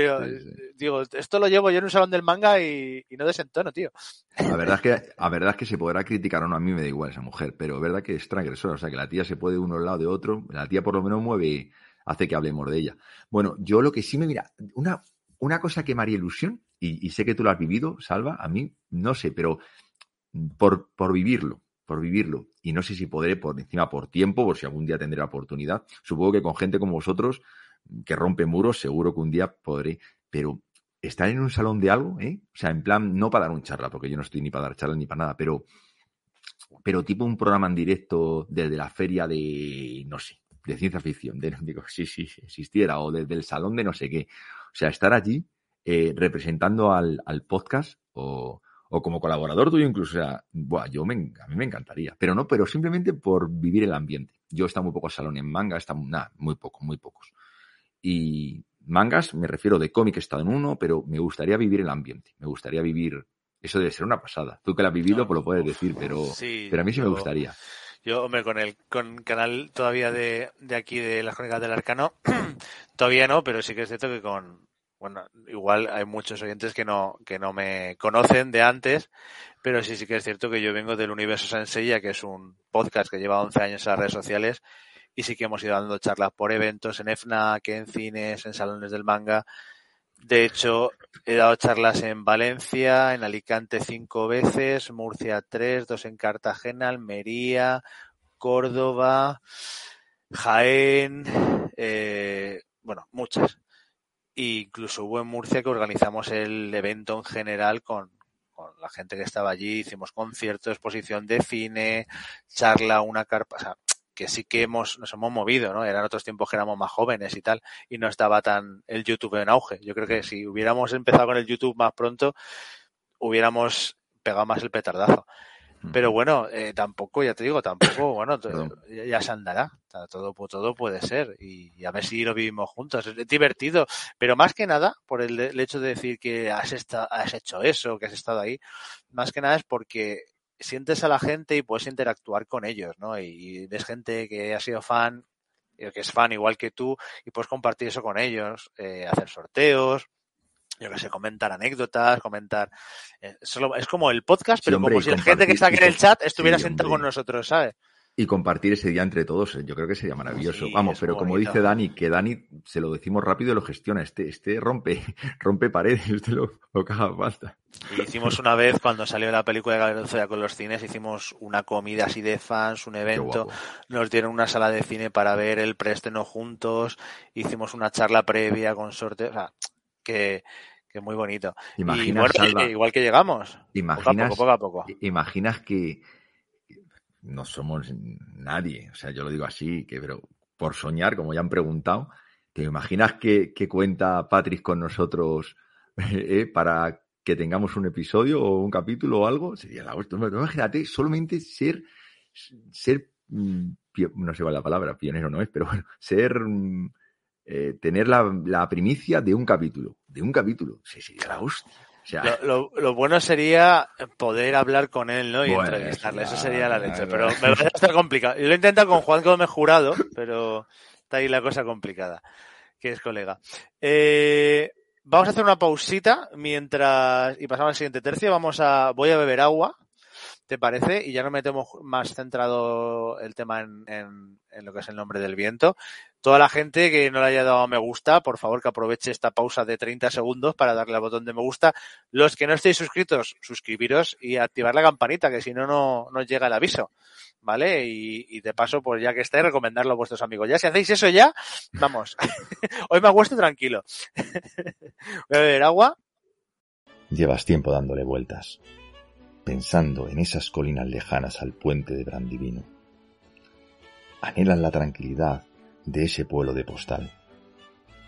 digo, esto lo llevo yo en un salón del manga y, no desentono, tío. La verdad es que, la verdad es que se podrá criticar o no, a mí me da igual esa mujer, pero es verdad que es transgresora, o sea que la tía se puede de uno al lado de otro, la tía por lo menos mueve, hace que hablemos de ella. Bueno, yo lo que sí me mira, una, una cosa que me haría ilusión, y, y sé que tú lo has vivido, Salva, a mí no sé, pero por, por vivirlo, por vivirlo. Y no sé si podré por encima por tiempo, por si algún día tendré la oportunidad. Supongo que con gente como vosotros que rompe muros, seguro que un día podré, pero estar en un salón de algo, ¿eh? O sea, en plan, no para dar un charla, porque yo no estoy ni para dar charla ni para nada, pero, pero tipo un programa en directo desde la feria de, no sé, de ciencia ficción, de, digo, sí, sí, existiera, o desde el salón de no sé qué. O sea, estar allí eh, representando al, al podcast o, como colaborador tuyo incluso, o sea, buah, yo me, a mí me encantaría, pero no, pero simplemente por vivir el ambiente. Yo he estado muy poco salón en manga, está nada, muy poco, muy pocos. Y mangas, me refiero de cómic, he estado en uno, pero me gustaría vivir el ambiente, me gustaría vivir, eso debe ser una pasada. Tú que la has vivido, pues lo puedes decir, pero, pero a mí sí me gustaría. Yo, hombre, con el con canal todavía de, de aquí de las crónicas del arcano, todavía no, pero sí que es cierto que con, bueno, igual hay muchos oyentes que no, que no me conocen de antes, pero sí, sí que es cierto que yo vengo del Universo Senseiya, que es un podcast que lleva 11 años en las redes sociales y sí que hemos ido dando charlas por eventos en EFNAC, en cines, en salones del manga. De hecho, he dado charlas en Valencia, en Alicante cinco veces, Murcia tres, dos en Cartagena, Almería, Córdoba, Jaén, eh, bueno, muchas. E incluso hubo en Murcia que organizamos el evento en general con, con la gente que estaba allí, hicimos concierto, exposición de cine, charla, una carpa, que sí que hemos, nos hemos movido, ¿no? Eran otros tiempos que éramos más jóvenes y tal, y no estaba tan el YouTube en auge. Yo creo que si hubiéramos empezado con el YouTube más pronto, hubiéramos pegado más el petardazo. Pero bueno, eh, tampoco, ya te digo, tampoco, bueno, ya, se andará. Todo, todo puede ser. Y, a ver si lo vivimos juntos. Es divertido. Pero más que nada, por el, el hecho de decir que has, estado, has hecho eso, que has estado ahí, más que nada es porque sientes a la gente y puedes interactuar con ellos, ¿no? Y, ves gente que ha sido fan, que es fan igual que tú, y puedes compartir eso con ellos, eh, hacer sorteos, yo que sé, comentar anécdotas, comentar. Eh, solo, es como el podcast, pero como si la gente que está aquí en el chat estuviera sentado con nosotros, ¿sabes? Y compartir ese día entre todos, yo creo que sería maravilloso. Vamos, pero como dice Dani, que Dani se lo decimos rápido y lo gestiona. Este, este rompe, rompe paredes, este lo, lo caga basta. hicimos una vez cuando salió la película de Gabriel con los cines, hicimos una comida así de fans, un evento, nos dieron una sala de cine para ver el preestreno juntos, hicimos una charla previa con sorteo, o sea, que, que muy bonito. Imaginas, igual que llegamos. Imaginas, poco a poco, poco, Imaginas que no somos nadie, o sea, yo lo digo así, que pero por soñar, como ya han preguntado, ¿te imaginas que, cuenta Patrick con nosotros eh, para que tengamos un episodio o un capítulo o algo? Sería la hostia. Imagínate, solamente ser, ser, mm, no sé cuál la palabra, pionero no es, pero bueno, ser, mm, eh, tener la, la, primicia de un capítulo, de un capítulo, sería la hostia. Lo, bueno sería poder hablar con él, ¿no? Y entrevistarle. Eso sería la leche. Pero me parece a estar complicado. Yo lo he intentado con Juan como jurado, pero está ahí la cosa complicada. Que es colega. Eh, vamos a hacer una pausita mientras. Y pasamos al siguiente tercio. Vamos a. Voy a beber agua. ¿Te parece? Y ya no metemos más centrado el tema en, en, lo que es el nombre del viento. Toda la gente que no le haya dado me gusta, por favor que aproveche esta pausa de 30 segundos para darle al botón de me gusta. Los que no estéis suscritos, suscribiros y activar la campanita, que si no, no nos llega el aviso. ¿Vale? Y, de paso, pues ya que estáis, recomendarlo a vuestros amigos. Ya si hacéis eso ya, vamos. Hoy me acuesto tranquilo. Voy a beber agua. Llevas tiempo dándole vueltas pensando en esas colinas lejanas al puente de Brandivino. Anhelas la tranquilidad de ese pueblo de postal.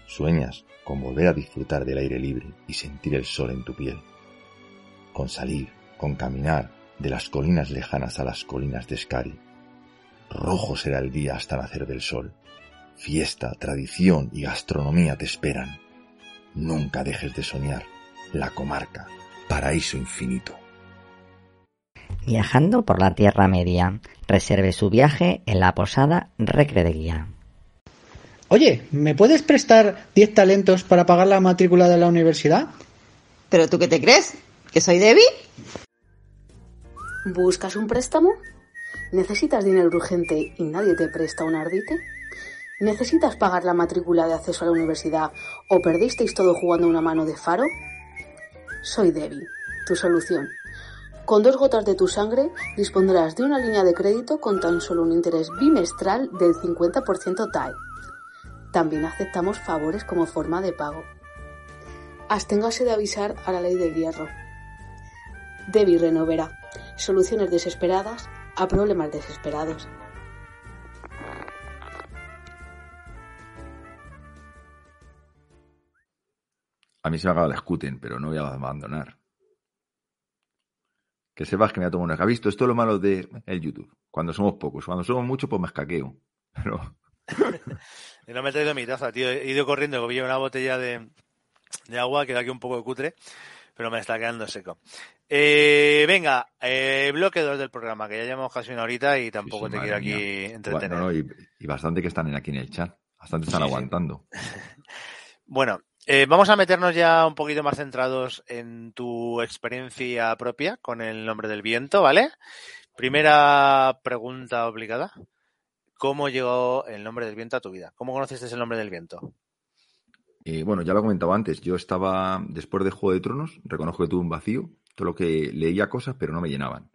Sueñas con volver a disfrutar del aire libre y sentir el sol en tu piel. Con salir, con caminar de las colinas lejanas a las colinas de Scari. Rojo será el día hasta nacer del sol. Fiesta, tradición y gastronomía te esperan. Nunca dejes de soñar. La comarca, paraíso infinito. Viajando por la Tierra Media. Reserve su viaje en la posada Recre de Guía. Oye, ¿me puedes prestar 10 talentos para pagar la matrícula de la universidad? ¿Pero tú qué te crees? ¿Que soy Debbie? ¿Buscas un préstamo? ¿Necesitas dinero urgente y nadie te presta un ardite? ¿Necesitas pagar la matrícula de acceso a la universidad o perdisteis todo jugando una mano de faro? Soy Debbie, tu solución. Con dos gotas de tu sangre dispondrás de una línea de crédito con tan solo un interés bimestral del 50% TAE. También aceptamos favores como forma de pago. Absténgase de avisar a la ley del hierro. Debbie Renovera. Soluciones desesperadas a problemas desesperados. A mí se me acaba el scooting, pero no voy a abandonar. Que sepas que me ha tomado una. ¿Ha visto? Esto es lo malo de el YouTube. Cuando somos pocos. Cuando somos muchos, pues me escaqueo. Pero. y no me he traído mi taza, tío. He ido corriendo, había una botella de, de agua, queda aquí un poco de cutre, pero me está quedando seco. Eh, venga, eh, bloque 2 del programa, que ya llevamos casi una horita y tampoco te quiero aquí entretener. y, bastante que están aquí en el chat. Bastante están aguantando. bueno, eh, vamos a meternos ya un poquito más centrados en tu experiencia propia con el nombre del viento, ¿vale? Primera pregunta obligada. ¿Cómo llegó el nombre del viento a tu vida? ¿Cómo conociste el nombre del viento? Eh, bueno, ya lo he comentado antes. Yo estaba, después de Juego de Tronos, reconozco que tuve un vacío. Todo lo que leía cosas, pero no me llenaban.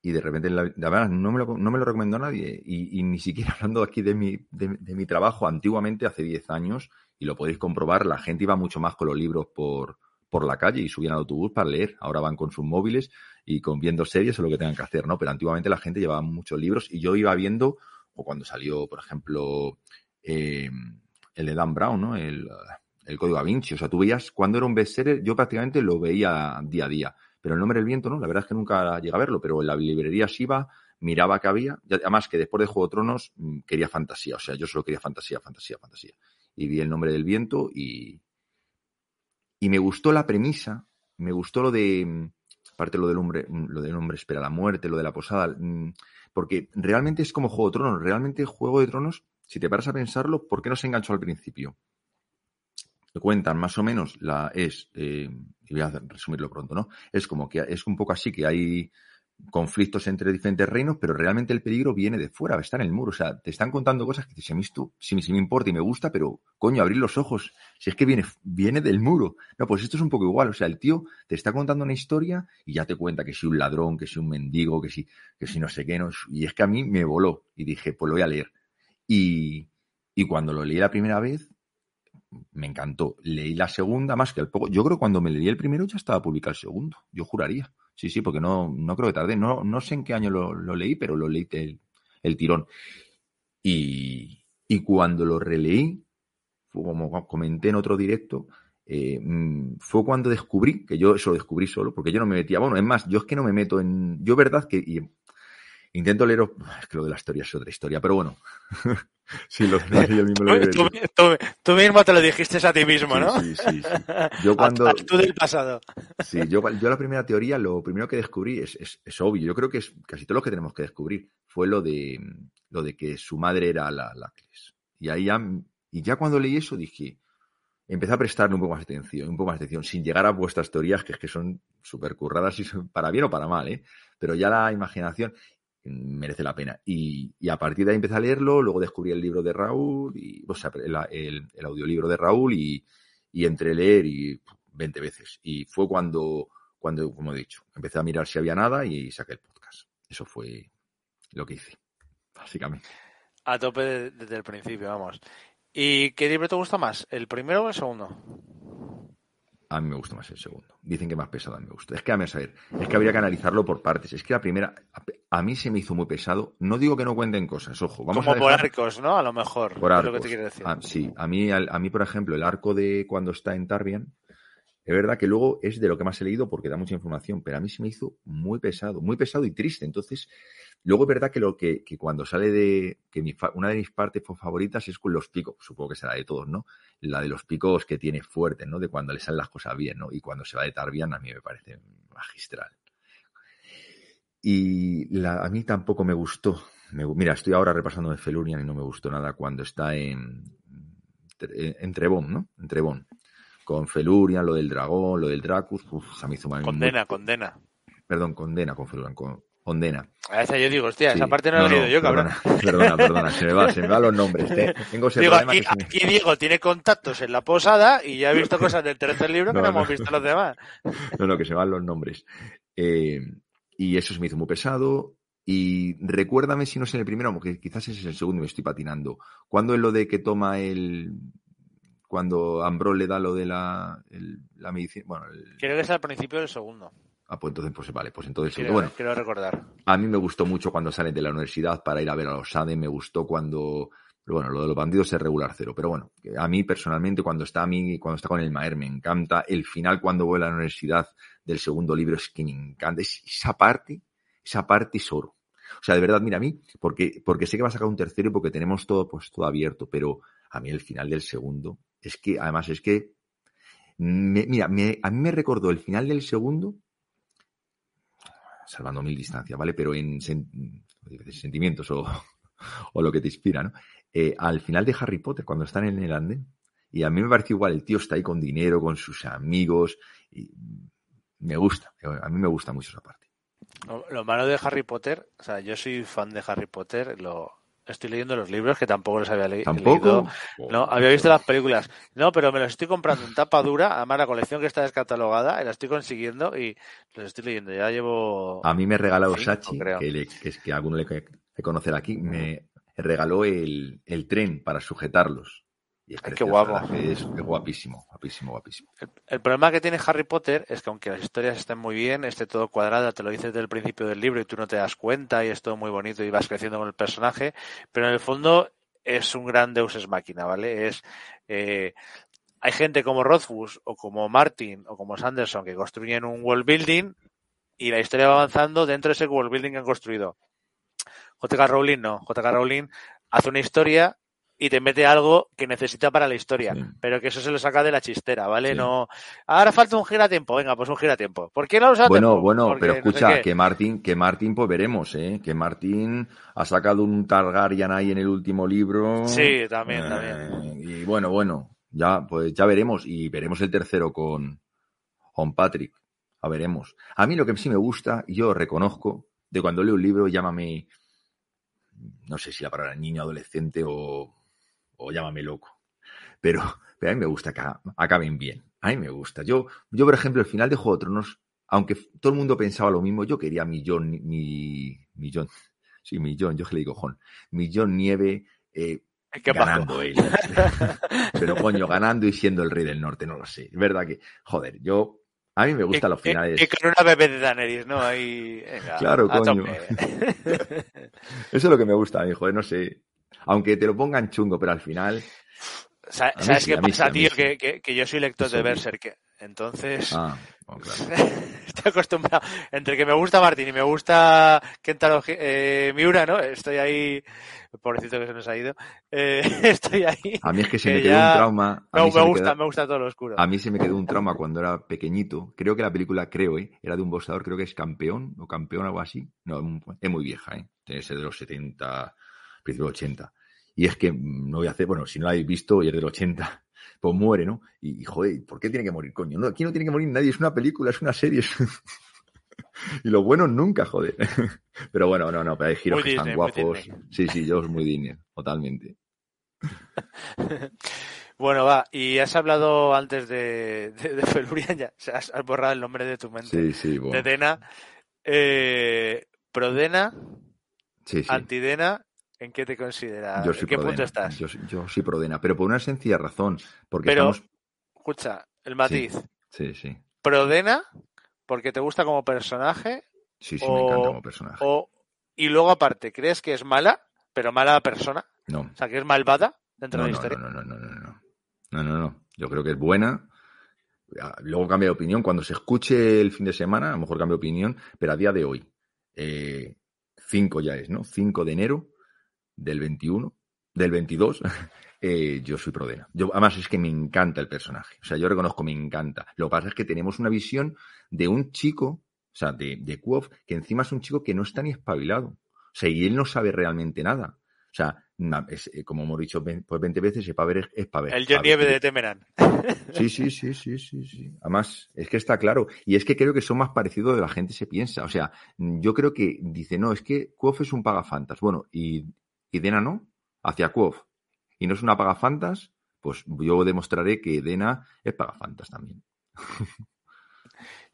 Y de repente, la, verdad, no me, lo, no me recomendó nadie. Y, ni siquiera hablando aquí de mi, de, de mi trabajo, antiguamente, hace 10 años, y lo podéis comprobar, la gente iba mucho más con los libros por, por la calle y subían al autobús para leer. Ahora van con sus móviles y con viendo series o lo que tengan que hacer, ¿no? Pero antiguamente la gente llevaba muchos libros y yo iba viendo, o cuando salió, por ejemplo, eh, el de Dan Brown, ¿no? El, el Código Da Vinci. O sea, tú veías, cuando era un bestseller, yo prácticamente lo veía día a día. Pero el nombre del viento, ¿no? La verdad es que nunca llegué a verlo, pero en la librería sí iba, miraba que había. Además que después de Juego de Tronos mm, quería fantasía. O sea, yo solo quería fantasía, fantasía, fantasía y vi el nombre del viento y, y me gustó la premisa, me gustó lo de, aparte lo del hombre, lo del hombre espera la muerte, lo de la posada, mm, porque realmente es como Juego de Tronos, realmente Juego de Tronos, si te paras a pensarlo, ¿por qué no se enganchó al principio? Te cuentan más o menos la es, eh, y voy a resumirlo pronto, ¿no? Es como que es un poco así que hay conflictos entre diferentes reinos, pero realmente el peligro viene de fuera, está en el muro. O sea, te están contando cosas que si a mí esto, si, me importa y me gusta, pero coño, abrir los ojos, si es que viene, viene del muro. No, pues esto es un poco igual. O sea, el tío te está contando una historia y ya te cuenta que si un ladrón, que si un mendigo, que si, que si no sé qué. No, y es que a mí me voló y dije, pues lo voy a leer. Y, y cuando lo leí la primera vez, me encantó. Leí la segunda, más que el poco. Yo creo que cuando me leí el primero ya estaba publicado el segundo. Yo juraría. Sí, sí, porque no, no creo que tarde. No, no sé en qué año lo, leí, pero lo leí el, el tirón. Y, y, cuando lo releí, como comenté en otro directo, eh, mm, fue cuando descubrí, que yo eso lo descubrí solo, porque yo no me metía, bueno, es más, yo es que no me meto en, yo verdad que, Intento leer, es que lo de la historia es otra historia, pero bueno. sí, lo yo mismo lo tú, tú, tú, mismo te lo dijiste a ti mismo, ¿no? Sí, sí, sí. Yo cuando... tú del pasado. Sí, yo, yo la primera teoría, lo primero que descubrí es, es, es, obvio. Yo creo que es casi todo lo que tenemos que descubrir. Fue lo de, lo de que su madre era la, la Y ahí ya, y ya cuando leí eso dije, empecé a prestarle un poco más de atención, un poco más de atención, sin llegar a vuestras teorías, que es que son súper curradas y son para bien o para mal, ¿eh? Pero ya la imaginación merece la pena. Y, y, a partir de ahí empecé a leerlo, luego descubrí el libro de Raúl, y, o sea, el, el, el audiolibro de Raúl y, y entre leer y 20 veces. Y fue cuando, cuando, como he dicho, empecé a mirar si había nada y saqué el podcast. Eso fue lo que hice, básicamente. A tope desde el principio, vamos. ¿Y qué libro te gusta más? ¿El primero o el segundo? A mí me gusta más el segundo. Dicen que más pesado a mí me gusta. Es que, a ver, es que habría que analizarlo por partes. Es que la primera, a, mí se me hizo muy pesado. No digo que no cuenten cosas, ojo. Vamos Como a por arcos, ¿no? A lo mejor. Por arcos. Es lo que te quiero decir. Ah, sí, a mí, a, a, mí, por ejemplo, el arco de cuando está en Tarbian, es verdad que luego es de lo que más he leído porque da mucha información, pero a mí se me hizo muy pesado, muy pesado y triste. Entonces, luego es verdad que lo que, cuando sale de, que una de mis partes favoritas es con los picos, supongo que será de todos, ¿no? La de los picos que tiene fuerte, ¿no? De cuando le salen las cosas bien, ¿no? Y cuando se va de Tarbian a mí me parece magistral. Y la, a mí tampoco me gustó. Mira, estoy ahora repasando de Felurian y no me gustó nada cuando está en, en Trebón, ¿no? En Trebón con Felurian, lo del dragón, lo del Dracus, uf, se me hizo mal. Condena, muy... condena. Perdón, condena con Felurian, con, condena. A esa yo digo, hostia, sí. esa parte no, no la he leído yo, cabrón. Perdona, perdona, se me va, se me van los nombres. ¿eh? Tengo ese digo, aquí, que me... Diego tiene contactos en la posada y ya he visto cosas del tercer libro que no, hemos visto los demás. No, no, que se van los nombres. Eh, y eso se me hizo muy pesado. Y recuérdame si no es en el primero, porque quizás es el segundo y me estoy patinando. ¿Cuándo es lo de que toma el, cuando Ambrose le da lo de la, el, la medicina. Bueno, el... Creo que es al principio del segundo. Ah, pues entonces, pues vale, pues entonces quiero, bueno, quiero recordar. A mí me gustó mucho cuando salen de la universidad para ir a ver a los SADE, me gustó cuando. Bueno, lo de los bandidos es regular cero. Pero bueno, a mí personalmente, cuando está a mí, cuando está con el Maer, me encanta. El final, cuando voy a la universidad del segundo libro, es que me encanta. Es esa parte, esa parte es oro. O sea, de verdad, mira, a mí, porque, porque sé que va a sacar un tercero y porque tenemos todo, pues, todo abierto, pero a mí el final del segundo, es que, además, es que, mira, a mí me recordó el final del segundo, salvando mil distancias, ¿vale? Pero en sen, sentimientos o, o, lo que te inspira, ¿no? Eh, al final de Harry Potter, cuando están en el andén, y a mí me parece igual, el tío está ahí con dinero, con sus amigos, y me gusta, a mí me gusta mucho esa parte. Lo malo de Harry Potter, o sea, yo soy fan de Harry Potter, lo, Estoy leyendo los libros que tampoco los había le ¿Tampoco? leído. No, había visto las películas. No, pero me los estoy comprando en tapa dura. Además, la colección que está descatalogada, la estoy consiguiendo y los estoy leyendo. Ya llevo. A mí me regaló Sachi, que, le, que, es que alguno le que conocer aquí, me regaló el, el tren para sujetarlos. Y es Ay, qué guapo. Es, es, guapísimo, guapísimo, guapísimo. El, el, problema que tiene Harry Potter es que aunque las historias estén muy bien, esté todo cuadrado, te lo dices desde el principio del libro y tú no te das cuenta y es todo muy bonito y vas creciendo con el personaje, pero en el fondo es un gran Deus es máquina, ¿vale? Es eh, hay gente como Rothfuss o como Martin o como Sanderson que construyen un world building y la historia va avanzando dentro de ese world building que han construido. JK Rowling no, JK Rowling hace una historia y te mete algo que necesita para la historia, sí. pero que eso se lo saca de la chistera, ¿vale? Sí. No, ahora falta un giratiempo, venga, pues un giratiempo. ¿Por qué no lo Bueno, tiempo? bueno, Porque pero escucha, no sé que Martín, que Martín, pues veremos, ¿eh? Que Martín ha sacado un Targaryen ahí en el último libro. Sí, también, eh, también. Y bueno, bueno, ya, pues ya veremos, y veremos el tercero con, con Patrick. A veremos. A mí lo que sí me gusta, yo reconozco, de cuando leo un libro, llámame, no sé si la palabra niño, adolescente o o llámame loco. Pero, pero a mí me gusta que acaben bien. A mí me gusta. Yo, yo por ejemplo, el final de Juego de Tronos, aunque todo el mundo pensaba lo mismo, yo quería millón, mi, millón, sí, millón, yo que le digo Jon, millón nieve, eh, ganando él. pero coño, ganando y siendo el rey del norte, no lo sé. Es verdad que, joder, yo, a mí me gustan los finales. Y con una bebé de Daenerys, ¿no? Ahí, venga, claro, coño. Eso es lo que me gusta a mí, joder, no sé aunque te lo pongan chungo, pero al final. ¿Sabes qué pasa, tío? Que, que, que, yo soy lector de Berserk. Entonces, Ah, oh, claro. estoy acostumbrado. Entre que me gusta Martín y me gusta Kentaro eh, Miura, ¿no? Estoy ahí, pobrecito que se nos ha ido. Eh, estoy ahí. A mí es que se que me quedó ya- un trauma. A No, mí me me gusta, me gusta todo lo oscuro. A mí se me quedó un trauma cuando era pequeñito. Creo que la película, creo, ¿eh? era de un boxeador, creo que es campeón o campeón, algo así. No, es muy vieja, ¿eh? Tiene que ser de los 70, principio de 80. Y es que mm, no voy a hacer, bueno, si no la habéis visto y es del 80, pues muere, ¿no? Y, y, joder, ¿por qué tiene que morir, coño? No, aquí no tiene que morir nadie, es una película, es una serie. es- y los buenos nunca, joder. Pero bueno, no, no, pero hay giros Muy que están Disney, guapos. Disney. Sí, sí, yo es muy Disney, totalmente. Bueno, va, y has hablado antes de, de, ya, o sea, has, has borrado el nombre de tu mente. Sí, sí, bueno. De Dena. Eh, Prodena, Sí, sí. Antidena, ¿en qué te consideras? Yo ¿En qué Prodena. punto estás? Yo, yo soy Prodena, pero por una sencilla razón. Porque Pero, estamos. escucha, el matiz. Sí, sí. Prodena, porque te gusta como personaje, Sí, sí, O- me encanta como personaje. o y luego aparte, ¿crees que es mala, pero mala persona? No. O sea, que es malvada dentro No, de la no, historia. no, no, no, no, no, no. No, no, no. Yo creo que es buena. Ah, Luego cambia de opinión. Cuando se escuche el fin de semana, a lo mejor cambia de opinión, pero a día de hoy, eh, 5 ya es, ¿no? 5 de enero del 21, del 22, eh, yo soy Prodena. Yo, además es que me encanta el personaje. O sea, yo reconozco, me encanta. Lo que pasa es que tenemos una visión de un chico, o sea, de, de Kuof, que encima es un chico que no está ni espabilado. O sea, y él no sabe realmente nada. O sea, es, eh, como hemos dicho pues 20 veces, es para ver, es para ver. El John. Nieve de Temeran. Sí, sí, sí, sí, sí, sí. Además, es que está claro. Y es que creo que son más parecidos de la gente se piensa. O sea, yo creo que dice, no, es que Kuof es un pagafantas. Bueno, y, y Dena no, hacia Kuof. Y no es una pagafantas, pues yo demostraré que Dena es pagafantas también.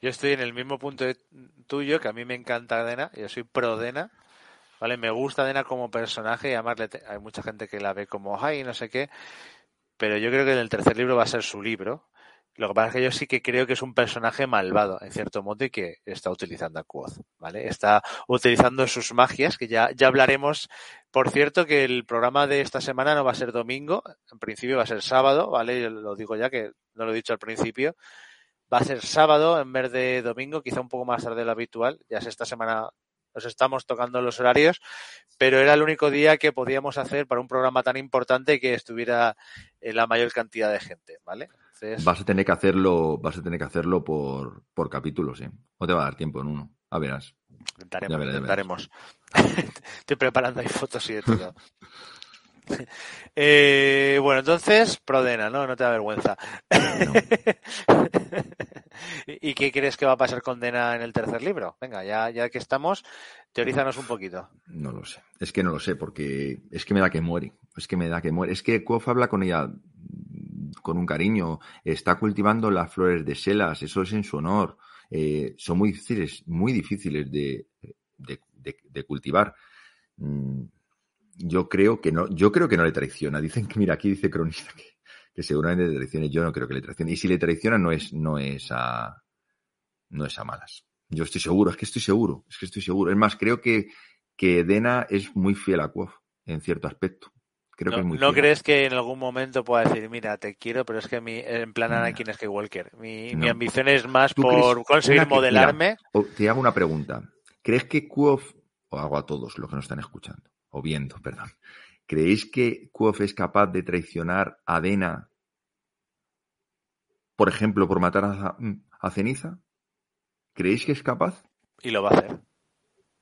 Yo estoy en el mismo punto tuyo, que a mí me encanta Dena, yo soy pro Dena, ¿vale? Me gusta Dena como personaje y además hay mucha gente que la ve como, ay, no sé qué, pero yo creo que en el tercer libro va a ser su libro. Lo que pasa es que yo sí que creo que es un personaje malvado, en cierto modo, y que está utilizando a Quoth, ¿vale? Está utilizando sus magias, que ya, ya hablaremos. Por cierto, que el programa de esta semana no va a ser domingo, en principio va a ser sábado, ¿vale? Yo lo digo ya que no lo he dicho al principio. Va a ser sábado en vez de domingo, quizá un poco más tarde de lo habitual. Ya sé, esta semana nos estamos tocando los horarios, pero era el único día que podíamos hacer para un programa tan importante que estuviera eh, la mayor cantidad de gente, ¿vale? Entonces, Vas a tener que hacerlo, vas a tener que hacerlo por, por capítulos, ¿eh? No te va a dar tiempo en uno. A verás. intentaremos, ya verás, ya intentaremos. Estoy preparando ahí fotos y de todo. Eh, bueno, entonces, Prodena, ¿no? No te da vergüenza. ¿Y y qué crees que va a pasar con Dena en el tercer libro? Venga, ya, ya que estamos, teorízanos un poquito. No lo sé. Es que no lo sé, porque es que me da que muere. Es que me da que muere. Es que Kuof habla con ella con un cariño. Está cultivando las flores de Selas. Eso es en su honor. Eh, son muy difíciles, muy difíciles de, de, cultivar. Mm, Yo creo que no, yo creo que no le traiciona. Dicen que, mira, aquí dice cronista que, que seguramente le traicione. Yo no creo que le traicione. Y si le traiciona, no es, no es a, no es a malas. Yo estoy seguro, es que estoy seguro, es que estoy seguro. Es más, creo que, que Dena es muy fiel a Quoth en cierto aspecto. Creo que ¿No, es muy no fiel. crees que en algún momento pueda decir, mira, te quiero, pero es que mi, en plan No. Anakin Skywalker, mi, mi No. ambición es más ¿Tú por crees conseguir que- modelarme? Te hago una pregunta. ¿Crees que Quoth, o hago a todos los que nos están escuchando, o viendo, perdón, ¿creéis que Quoth es capaz de traicionar a Dena, por ejemplo, por matar a, a Ceniza? ¿Creéis que es capaz? Y lo va a hacer.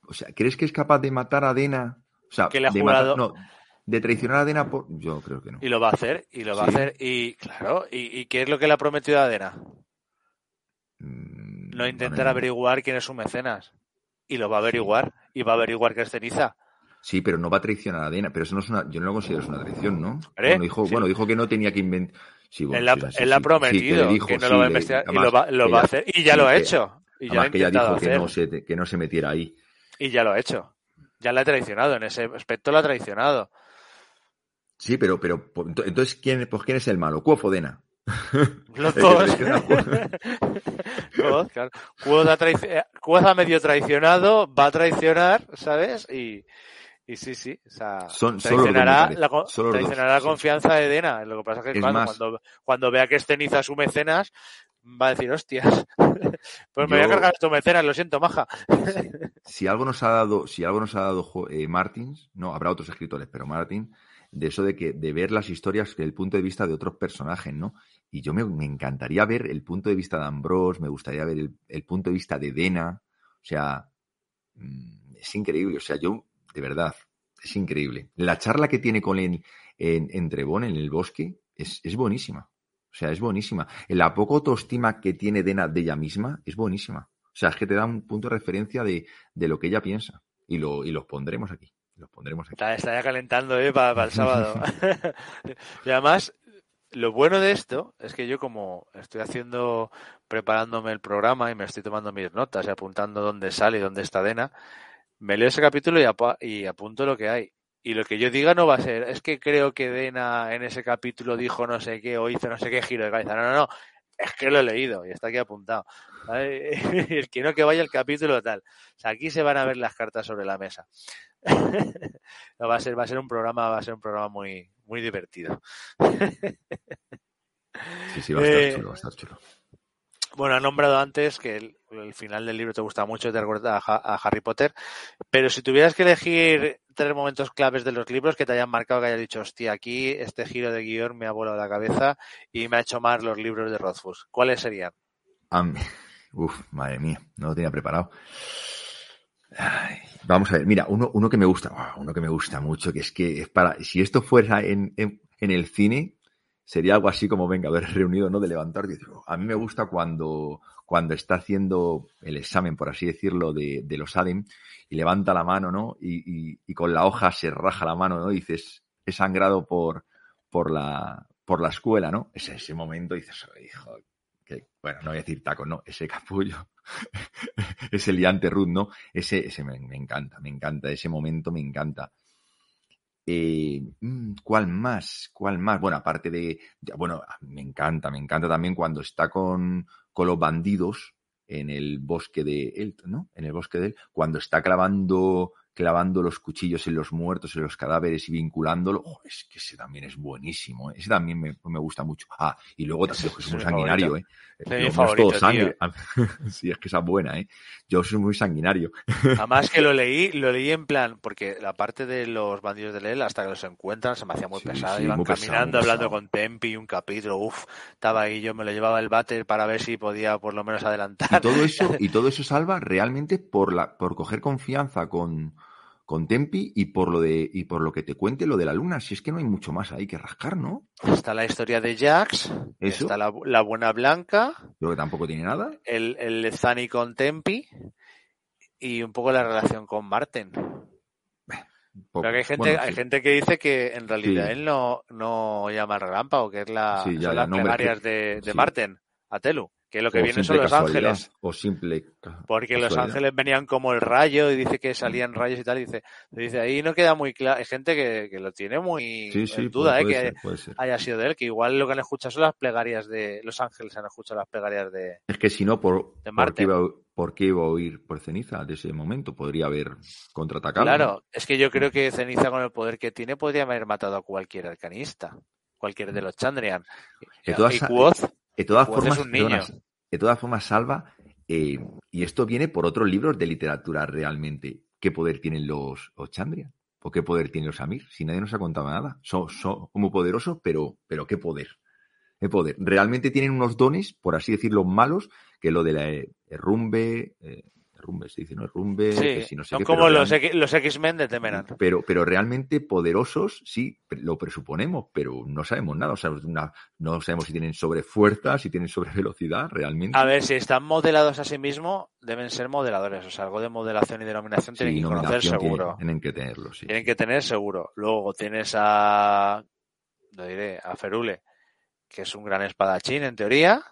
O sea, ¿crees que es capaz de matar a Dena? O sea, Que le ha jurado- matar- no, de traicionar a Dena por... Yo creo que no. Y lo va a hacer, y lo va a hacer, y claro, y, y ¿qué es lo que le ha prometido a Dena? Mm, No intentar no. averiguar quién es su mecenas. Y lo va a averiguar, y va a averiguar que es ceniza. Sí, pero no va a traicionar a Dena. Pero eso no es una... Yo no lo considero una traición, ¿no? Bueno, dijo, sí. bueno, dijo que no tenía que inventar... Sí, bueno, él la- sí, sí, él la ha prometido, dijo, que no lo va a le- investigar, y lo va, lo que va a hacer, y ya lo ha hecho. Y ya Además que ella dijo que hacer, no, se, que no se metiera ahí. y ya lo ha hecho. Ya la ha traicionado, en ese aspecto la ha traicionado. Sí, pero, pero ento- entonces, ¿quién, pues, ¿quién es el malo? ¿Cuof o Dena? Los dos. Quoth, claro. Ha, eh, ha medio traicionado, va a traicionar, ¿sabes? Y, y sí, sí. O sea, Son- dos, traicionará, la, dos, traicionará confianza de Dena. Lo que pasa es que Es claro, más- cuando, cuando vea que es ceniza su mecenas, va a decir, hostias. pues me voy a cargar tu mecenas, lo siento, maja. Si algo nos ha dado, si algo nos ha dado eh, Martins, no, habrá otros escritores, pero Martin, de eso de que, de ver las historias desde el punto de vista de otros personajes, ¿no? Y yo me, me encantaría ver el punto de vista de Ambrose, me gustaría ver el, punto de vista de Dena, o sea, mm, es increíble, o sea, yo, de verdad, es increíble. La charla que tiene con él en, en en el bosque, es, es buenísima. O sea, es buenísima. La poca autoestima que tiene Dena de ella misma es buenísima. O sea, es que te da un punto de referencia de, de lo que ella piensa. Y, lo, y los pondremos aquí. Los pondremos aquí. Ya calentando, ¿eh? Para, el sábado. y además, lo bueno de esto es que yo como estoy haciendo, preparándome el programa y me estoy tomando mis notas y apuntando dónde sale y dónde está Dena, me leo ese capítulo y, apunto lo que hay. Y lo que yo diga no va a ser, es que creo que Dena en ese capítulo dijo no sé qué o hizo no sé qué giro de cabeza. No, no, no. Es que lo he leído y está aquí apuntado. ¿vale? El que no que vaya el capítulo tal. O sea, aquí se van a ver las cartas sobre la mesa. No, va a ser, va a ser un programa, va a ser un programa muy, muy divertido. Sí, sí, va a estar Eh, chulo, va a estar chulo. Bueno, has nombrado antes que el, el final del libro te gusta mucho, te recuerda a, Ha- a Harry Potter, pero si tuvieras que elegir tres momentos claves de los libros que te hayan marcado, que hayas dicho, hostia, aquí este giro de guion me ha volado la cabeza y me ha hecho más los libros de Rothfuss, ¿cuáles serían? Am- Uf, madre mía, no lo tenía preparado. Vamos a ver, mira, uno, que me gusta, uno que me gusta mucho, que es que es para, si esto fuera en, en, el cine, sería algo así como Vengadores Reunidos, ¿no? De levantar "Oh". a mí me gusta cuando, cuando está haciendo el examen, por así decirlo, de, los ADEM y levanta la mano, ¿no? Y, con la hoja se raja la mano, ¿no? Y dices, he sangrado por, la, por la escuela, ¿no? Ese, ese momento dices, "Oh, hijo, bueno, no voy a decir taco, no, ese capullo, ese liante Ruth, ¿no? Ese, ese me, encanta, me encanta, ese momento me encanta. Eh, mm, ¿Cuál más? ¿Cuál más? Bueno, aparte de, bueno, me encanta, me encanta también cuando está con, con los bandidos en el bosque de él, ¿no? En el bosque de él, cuando está clavando, clavando los cuchillos en los muertos, en los cadáveres y vinculándolo, oh, es que ese también es buenísimo, ¿eh? ese también me, me gusta mucho. Ah, y luego también, soy muy sanguinario. ¿eh? Es todo sangre. sí, es que esa es buena, ¿eh? Yo soy muy sanguinario. Además que lo leí, lo leí en plan, porque la parte de los bandidos de Lel, hasta que los encuentran, se me hacía muy Sí, pesado. sí, Iban muy caminando, hablando pesado. con Tempi, un capítulo, uff, estaba ahí, yo me lo llevaba el váter para ver si podía por lo menos Y adelantar. todo eso, y todo eso salva realmente por la, por coger confianza con, con Tempi y por lo de, y por lo que te cuente lo de la luna. Si es que no hay mucho más ahí que rascar, ¿no? Está la historia de Jax, Eso. está la, la buena blanca, Creo que tampoco tiene nada. el, el Zani con Tempi y un poco la relación con Marten. Poco. Pero que hay gente, Bueno, hay gente que dice que en realidad Sí. él no, no llama al relámpago, que es la, Sí, ya, son las no, plegarias de, de. Marten, a Telu, que lo que vienen son los ángeles. O simple. Porque los ángeles venían como el rayo y dice que salían rayos y tal. Y dice, dice ahí no queda muy claro. Hay gente que, que lo tiene muy Sí, sí, en duda, puede, eh, puede que ser, haya sido de él, que igual lo que han escuchado son las plegarias de los ángeles, han escuchado las plegarias de. Es que si no, ¿por, De ¿por, Marte. qué iba, a- ¿por qué iba a oír por ceniza de ese momento? Podría haber contraatacado. ¿no? Claro, es que yo creo que Ceniza con el poder que tiene podría haber matado a cualquier arcanista, cualquier de los Chandrian. Y Quoth, De todas Pues es formas, un niño. perdona, de todas formas, Salva, eh, y esto viene por otros libros de literatura realmente. ¿Qué poder tienen los Ochandrian? ¿O qué poder tienen los Amir? Si nadie nos ha contado nada. Son, son muy poderosos, pero, pero ¿qué poder? ¿Qué poder? Realmente tienen unos dones, por así decirlo, malos, que lo de la eh, rumbe, eh, rumbe se dice, ¿no? Rumbe, que sí, si no sé son qué, como los, X-Men de Temeran. pero, pero realmente poderosos, sí, lo presuponemos, pero no sabemos nada. O sea, una- no sabemos si tienen sobrefuerza, si tienen sobrevelocidad, realmente. A ver, si están modelados a sí mismos, deben ser modeladores. O sea, algo de modelación y denominación tienen Sí, que conocer tienen- seguro. Tienen, que tenerlo, sí. Tienen que tener seguro. Luego tienes a. Lo diré, a Ferule, que es un gran espadachín en teoría.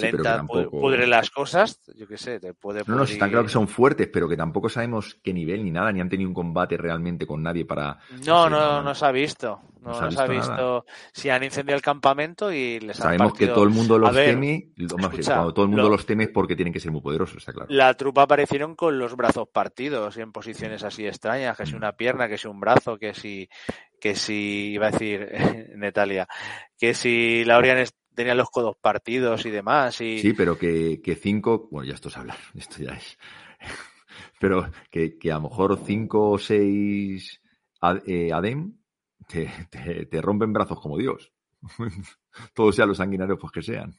Que Alenta, tampoco- pudre las cosas. Yo qué sé, te puede No, no, están pudrir- claro que son fuertes, pero que tampoco sabemos qué nivel ni nada, ni han tenido un combate realmente con nadie para. No, no, no, no, se ha visto. No, no se no ha visto visto. Si han incendiado el campamento y les han Sabemos que partido- todo el mundo los ver, teme. que escucha, cuando todo el mundo lo- los teme es porque tienen que ser muy poderosos, está claro. La trupa aparecieron con los brazos partidos y en posiciones así extrañas, que si una pierna, que si un brazo, que si, que si, iba a decir Natalia, que si Laurian tenía los codos partidos y demás. Y... Sí, pero que, que cinco, bueno, ya esto es hablar, esto ya es. pero que, que a lo mejor cinco o seis eh, Adem te, te, te rompen brazos como Dios. Todos sean los sanguinarios pues que sean.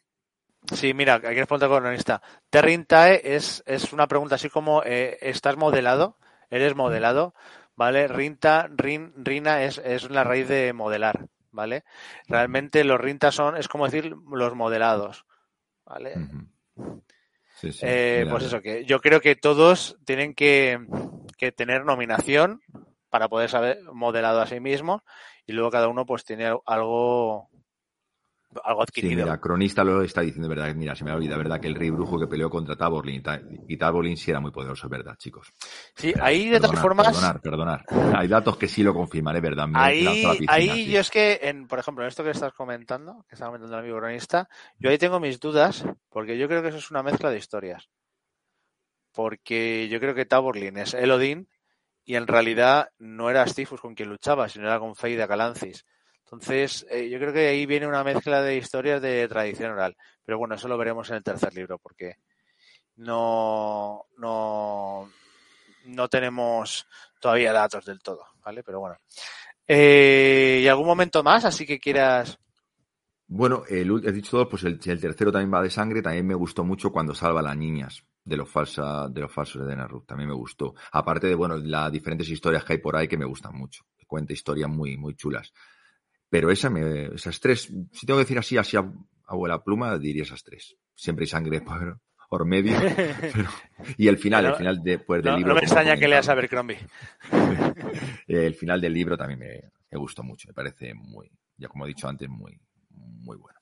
Sí, mira, hay que responder con honesta. Terrintae es, es una pregunta así como eh, ¿estás modelado? ¿Eres modelado? ¿Vale? Rinta, rin, rina es, es la raíz de modelar, ¿vale? Realmente los rintas son, es como decir, los modelados, ¿vale? Sí, sí. Eh, pues eso, que yo creo que todos tienen que, que tener nominación para poder saber modelado a sí mismos y luego cada uno pues tiene algo algo Sí, adquirido. mira, cronista lo está diciendo, verdad, mira, se me ha olvidado, verdad, que el rey brujo que peleó contra Taborlin y Ta- y Taborlin sí era muy poderoso, es verdad, chicos. Sí, ahí de todas formas, Perdonar, perdonar. Hay datos que sí lo confirmaré, ¿verdad? Me ahí, piscina, ahí sí. yo es que, en, por ejemplo, en esto que estás comentando, que está comentando el amigo cronista, yo ahí tengo mis dudas, porque yo creo que eso es una mezcla de historias. Porque yo creo que Taborlin es Elodin y en realidad no era Stifus con quien luchaba, sino era con Feida Calancis. Entonces, eh, yo creo que ahí viene una mezcla de historias de tradición oral. Pero bueno, eso lo veremos en el tercer libro, porque no, no, no tenemos todavía datos del todo, ¿vale? Pero bueno. Eh, ¿Y algún momento más? Así que quieras. Bueno, el, he dicho dos, pues el, tercero también va de sangre. También me gustó mucho cuando salva a las niñas de los, falsa, de los falsos de Naruto. También me gustó. Aparte de, bueno, las diferentes historias que hay por ahí que me gustan mucho. Cuenta historias muy, muy chulas. Pero esa me, esas tres, si tengo que decir así, así a abuela pluma, diría esas tres. Siempre hay sangre por, por medio. pero- y el final, Pero el final después del No, libro. no me extraña que leas a. Abercrombie. el final del libro también me, me gustó mucho. Me parece muy, ya como he dicho antes, muy, muy bueno.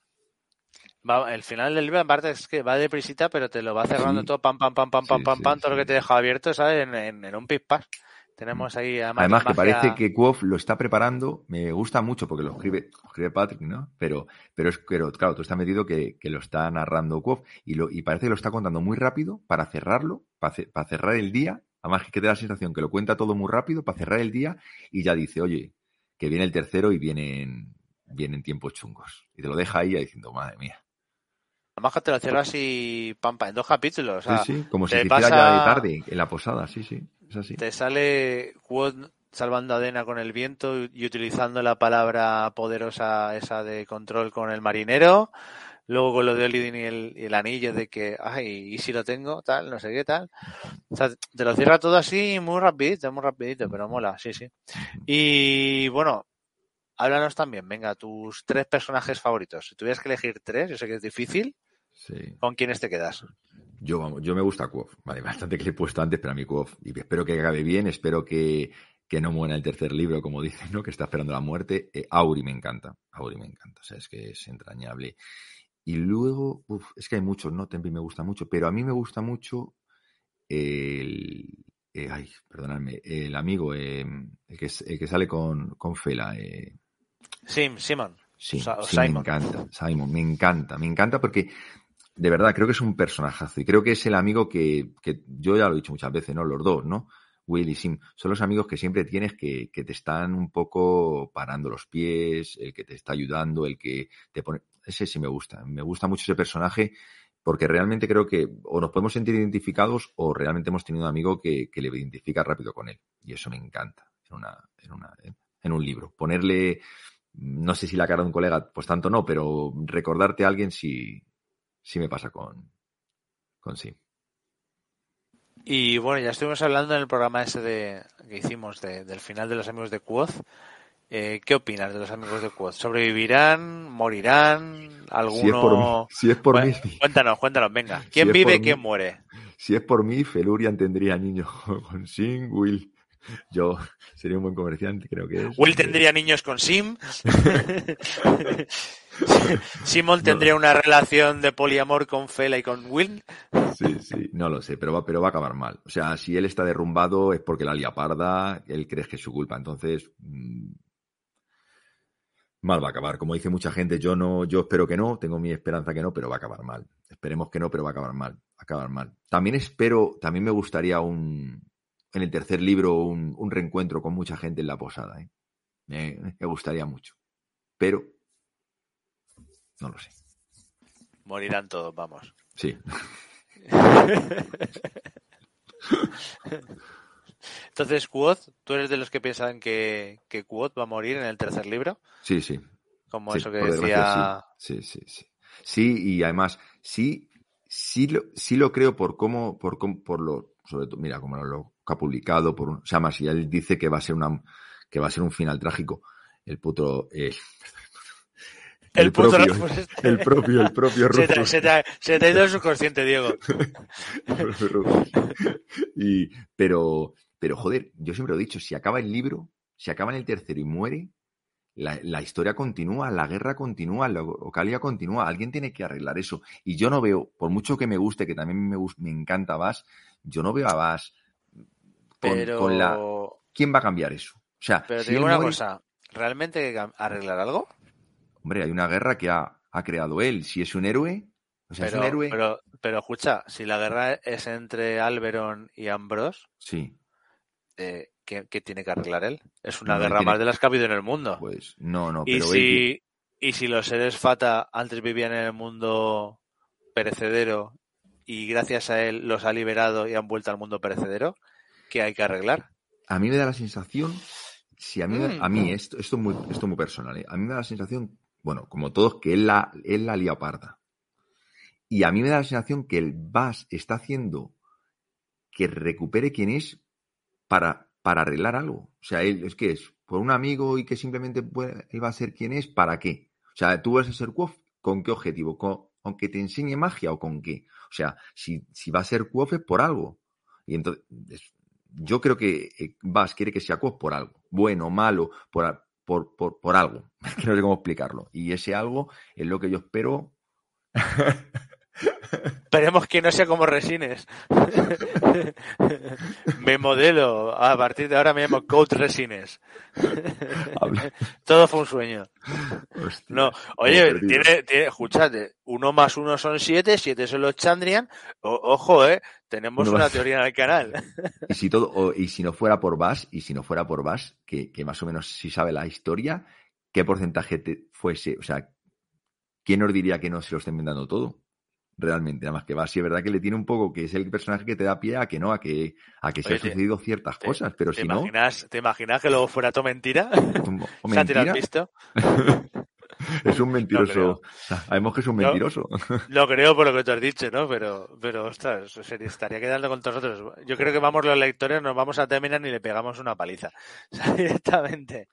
Va, el final del libro, aparte, es que va deprisita, pero te lo va cerrando Sí. todo, pam, pam, pam, pam, pam, Sí, pam, sí, pam, todo lo que te deja abierto, ¿sabes? En, en, en un pispás. Tenemos ahí además, Además, que parece que Quoth lo está preparando, me gusta mucho porque lo escribe, lo escribe Patrick, ¿no? Pero, pero es pero, claro, tú estás metido que, que lo está narrando Quoth y, lo, y parece que lo está contando muy rápido para cerrarlo, para, ce- para cerrar el día. Además, que te da la sensación que lo cuenta todo muy rápido para cerrar el día y ya dice, oye, que viene el tercero y vienen, vienen tiempos chungos. Y te lo deja ahí diciendo, madre mía. Además que te lo cierras así, pampa, en dos capítulos. O sea, sí, sí, como si te hiciera pasa- ya de tarde en la posada, sí, sí, es así. te sale Quod salvando a Dena con el viento y utilizando la palabra poderosa esa de control con el marinero. Luego con lo de Olidin y el, y el anillo de que, ay, y si lo tengo, tal, no sé qué tal. O sea, te lo cierra todo así muy rapidito, muy rapidito, pero mola, sí, sí. Y bueno, háblanos también, venga, tus tres personajes favoritos. Si tuvieras que elegir tres, yo sé que es difícil, Sí. ¿con quiénes te quedas? Yo, vamos, yo me gusta Quoth. Vale, bastante que le he puesto antes, pero a mí Quoth. Y espero que acabe bien, espero que, que no muera el tercer libro, como dicen, ¿no? Que está esperando la muerte. Eh, Auri me encanta. Auri me encanta. O sea, es que es entrañable. Y luego, uf, es que hay muchos, ¿no? Tempi me gusta mucho, pero a mí me gusta mucho el. eh, ay, perdonadme, el amigo, eh, el, que, el que sale con, con Fela. Eh, Sim, Simon. Sí, sí, me Simon. encanta. Simon, me encanta, me encanta porque de verdad creo que es un personajazo y creo que es el amigo que, que yo ya lo he dicho muchas veces, ¿no? Los dos, ¿no? Will y Sim, son los amigos que siempre tienes que, que te están un poco parando los pies, el que te está ayudando, el que te pone. Ese sí me gusta. Me gusta mucho ese personaje porque realmente creo que o nos podemos sentir identificados o realmente hemos tenido un amigo que, le identifica rápido con él. Y eso me encanta en, una, en, una, en un libro. Ponerle no sé si la cara de un colega, pues tanto no, pero recordarte a alguien sí, sí me pasa con, con sí. Y bueno, ya estuvimos hablando en el programa ese de, que hicimos de- del final de los amigos de Quoth. Eh, ¿Qué opinas de los amigos de Quoth? ¿Sobrevivirán? ¿Morirán? ¿Alguno? Si es por mí, si es por Bueno, mí, Cuéntanos, cuéntanos, venga. ¿Quién es vive, quién mí. muere? si es por mí, Felurian tendría niños con Sin, Will. Yo sería un buen comerciante, creo que es. Will tendría niños con Sim. Simon tendría una relación de poliamor con Fela y con Will. Sí, sí, no lo sé, pero va, pero va a acabar mal. O sea, si él está derrumbado es porque la lia parda, él cree que es su culpa. Entonces, mm, mal va a acabar. Como dice mucha gente, yo no, yo espero que no, tengo mi esperanza que no, pero va a acabar mal. Esperemos que no, pero va a acabar mal. Va a acabar mal. También espero, también me gustaría un, en el tercer libro, un, un reencuentro con mucha gente en la posada. ¿eh? Me, me gustaría mucho. Pero, no lo sé. Morirán todos, vamos. Sí. Entonces, Quoth, ¿tú eres de los que piensan que, que Quoth va a morir en el tercer libro? Sí, sí. Como Sí, eso que decía... Sí, sí, sí. Sí, y además, sí, sí lo, sí lo creo por cómo, por cómo- por lo, sobre todo, mira, como lo que ha publicado, por un, o sea, más, y él dice que va a ser una, que va a ser un final trágico. El puto, eh, El, puto propio, Rufus este. el propio, el propio Se te, Rufus. se te- se te ha ido el subconsciente, Diego. y, pero, pero joder, yo siempre lo he dicho, si acaba el libro, si acaba en el tercero y muere, la, la historia continúa, la guerra continúa, la Ocalia continúa, alguien tiene que arreglar eso. Y yo no veo, por mucho que me guste, que también me, me encanta Bass, yo no veo a Bass con, Pero, con la... ¿Quién va a cambiar eso? O sea, pero te si digo una muere- cosa. ¿Realmente hay que arreglar algo? hombre, hay una guerra que ha, ha creado él. Si es un héroe, o sea, es un Pero, héroe. pero, pero escucha, si la guerra es entre Alberon y Ambrose, Sí, eh, ¿qué, qué tiene que arreglar él? Es una No, guerra tiene- más de las que ha habido en el mundo. pues no, no, y, pero él si, y si los seres Fata antes vivían en el mundo perecedero y gracias a él los ha liberado y han vuelto al mundo perecedero, ¿qué hay que arreglar? a mí me da la sensación, si a mí, me- Mm. a mí esto, esto, es muy, esto es muy personal, ¿eh? a mí me da la sensación, bueno, como todos, que él la, él la lía parda. Y a mí me da la sensación que el Bass está haciendo que recupere quién es para, para arreglar algo. O sea, él es que es por un amigo y que simplemente puede- él va a ser quien es, ¿para qué? O sea, tú vas a ser Quoth, ¿con qué objetivo? ¿Con, ¿Aunque te enseñe magia o con qué? O sea, si, si va a ser es por algo. Y entonces, es- yo creo que eh, Bass quiere que sea Quoth por algo. Bueno, malo, por, por, por, por algo. No sé cómo explicarlo. Y ese algo es lo que yo espero. Esperemos que no sea como Resines. me modelo. A partir de ahora me llamo Coach Resines. Todo fue un sueño. Hostia, No, oye, tiene, tiene, escuchad, uno más uno son siete, siete son los Chandrian. O- ojo, eh, tenemos una teoría en el canal. Y si todo, o- y si no fuera por Bass, y si no fuera por Bass, que, que más o menos sí sabe la historia, ¿qué porcentaje te fuese? O sea, ¿quién nos diría que no se lo está inventando todo? Realmente, nada más que Bass, sí es verdad que le tiene un poco, que es el personaje que te da pie a que no, a que, a que se Oye, han sucedido ciertas te- cosas, pero ¿Te si no, imaginas, ¿Te imaginas que luego fuera todo mentira? o ¿Se ha tirado mentira, el pisto? es un mentiroso. sabemos que es un mentiroso. Lo creo por lo que tú has dicho, ¿no? Pero, pero ostras, se estaría quedando con todos nosotros. Yo creo que vamos los lectores, nos vamos a terminar y le pegamos una paliza. O sea, directamente.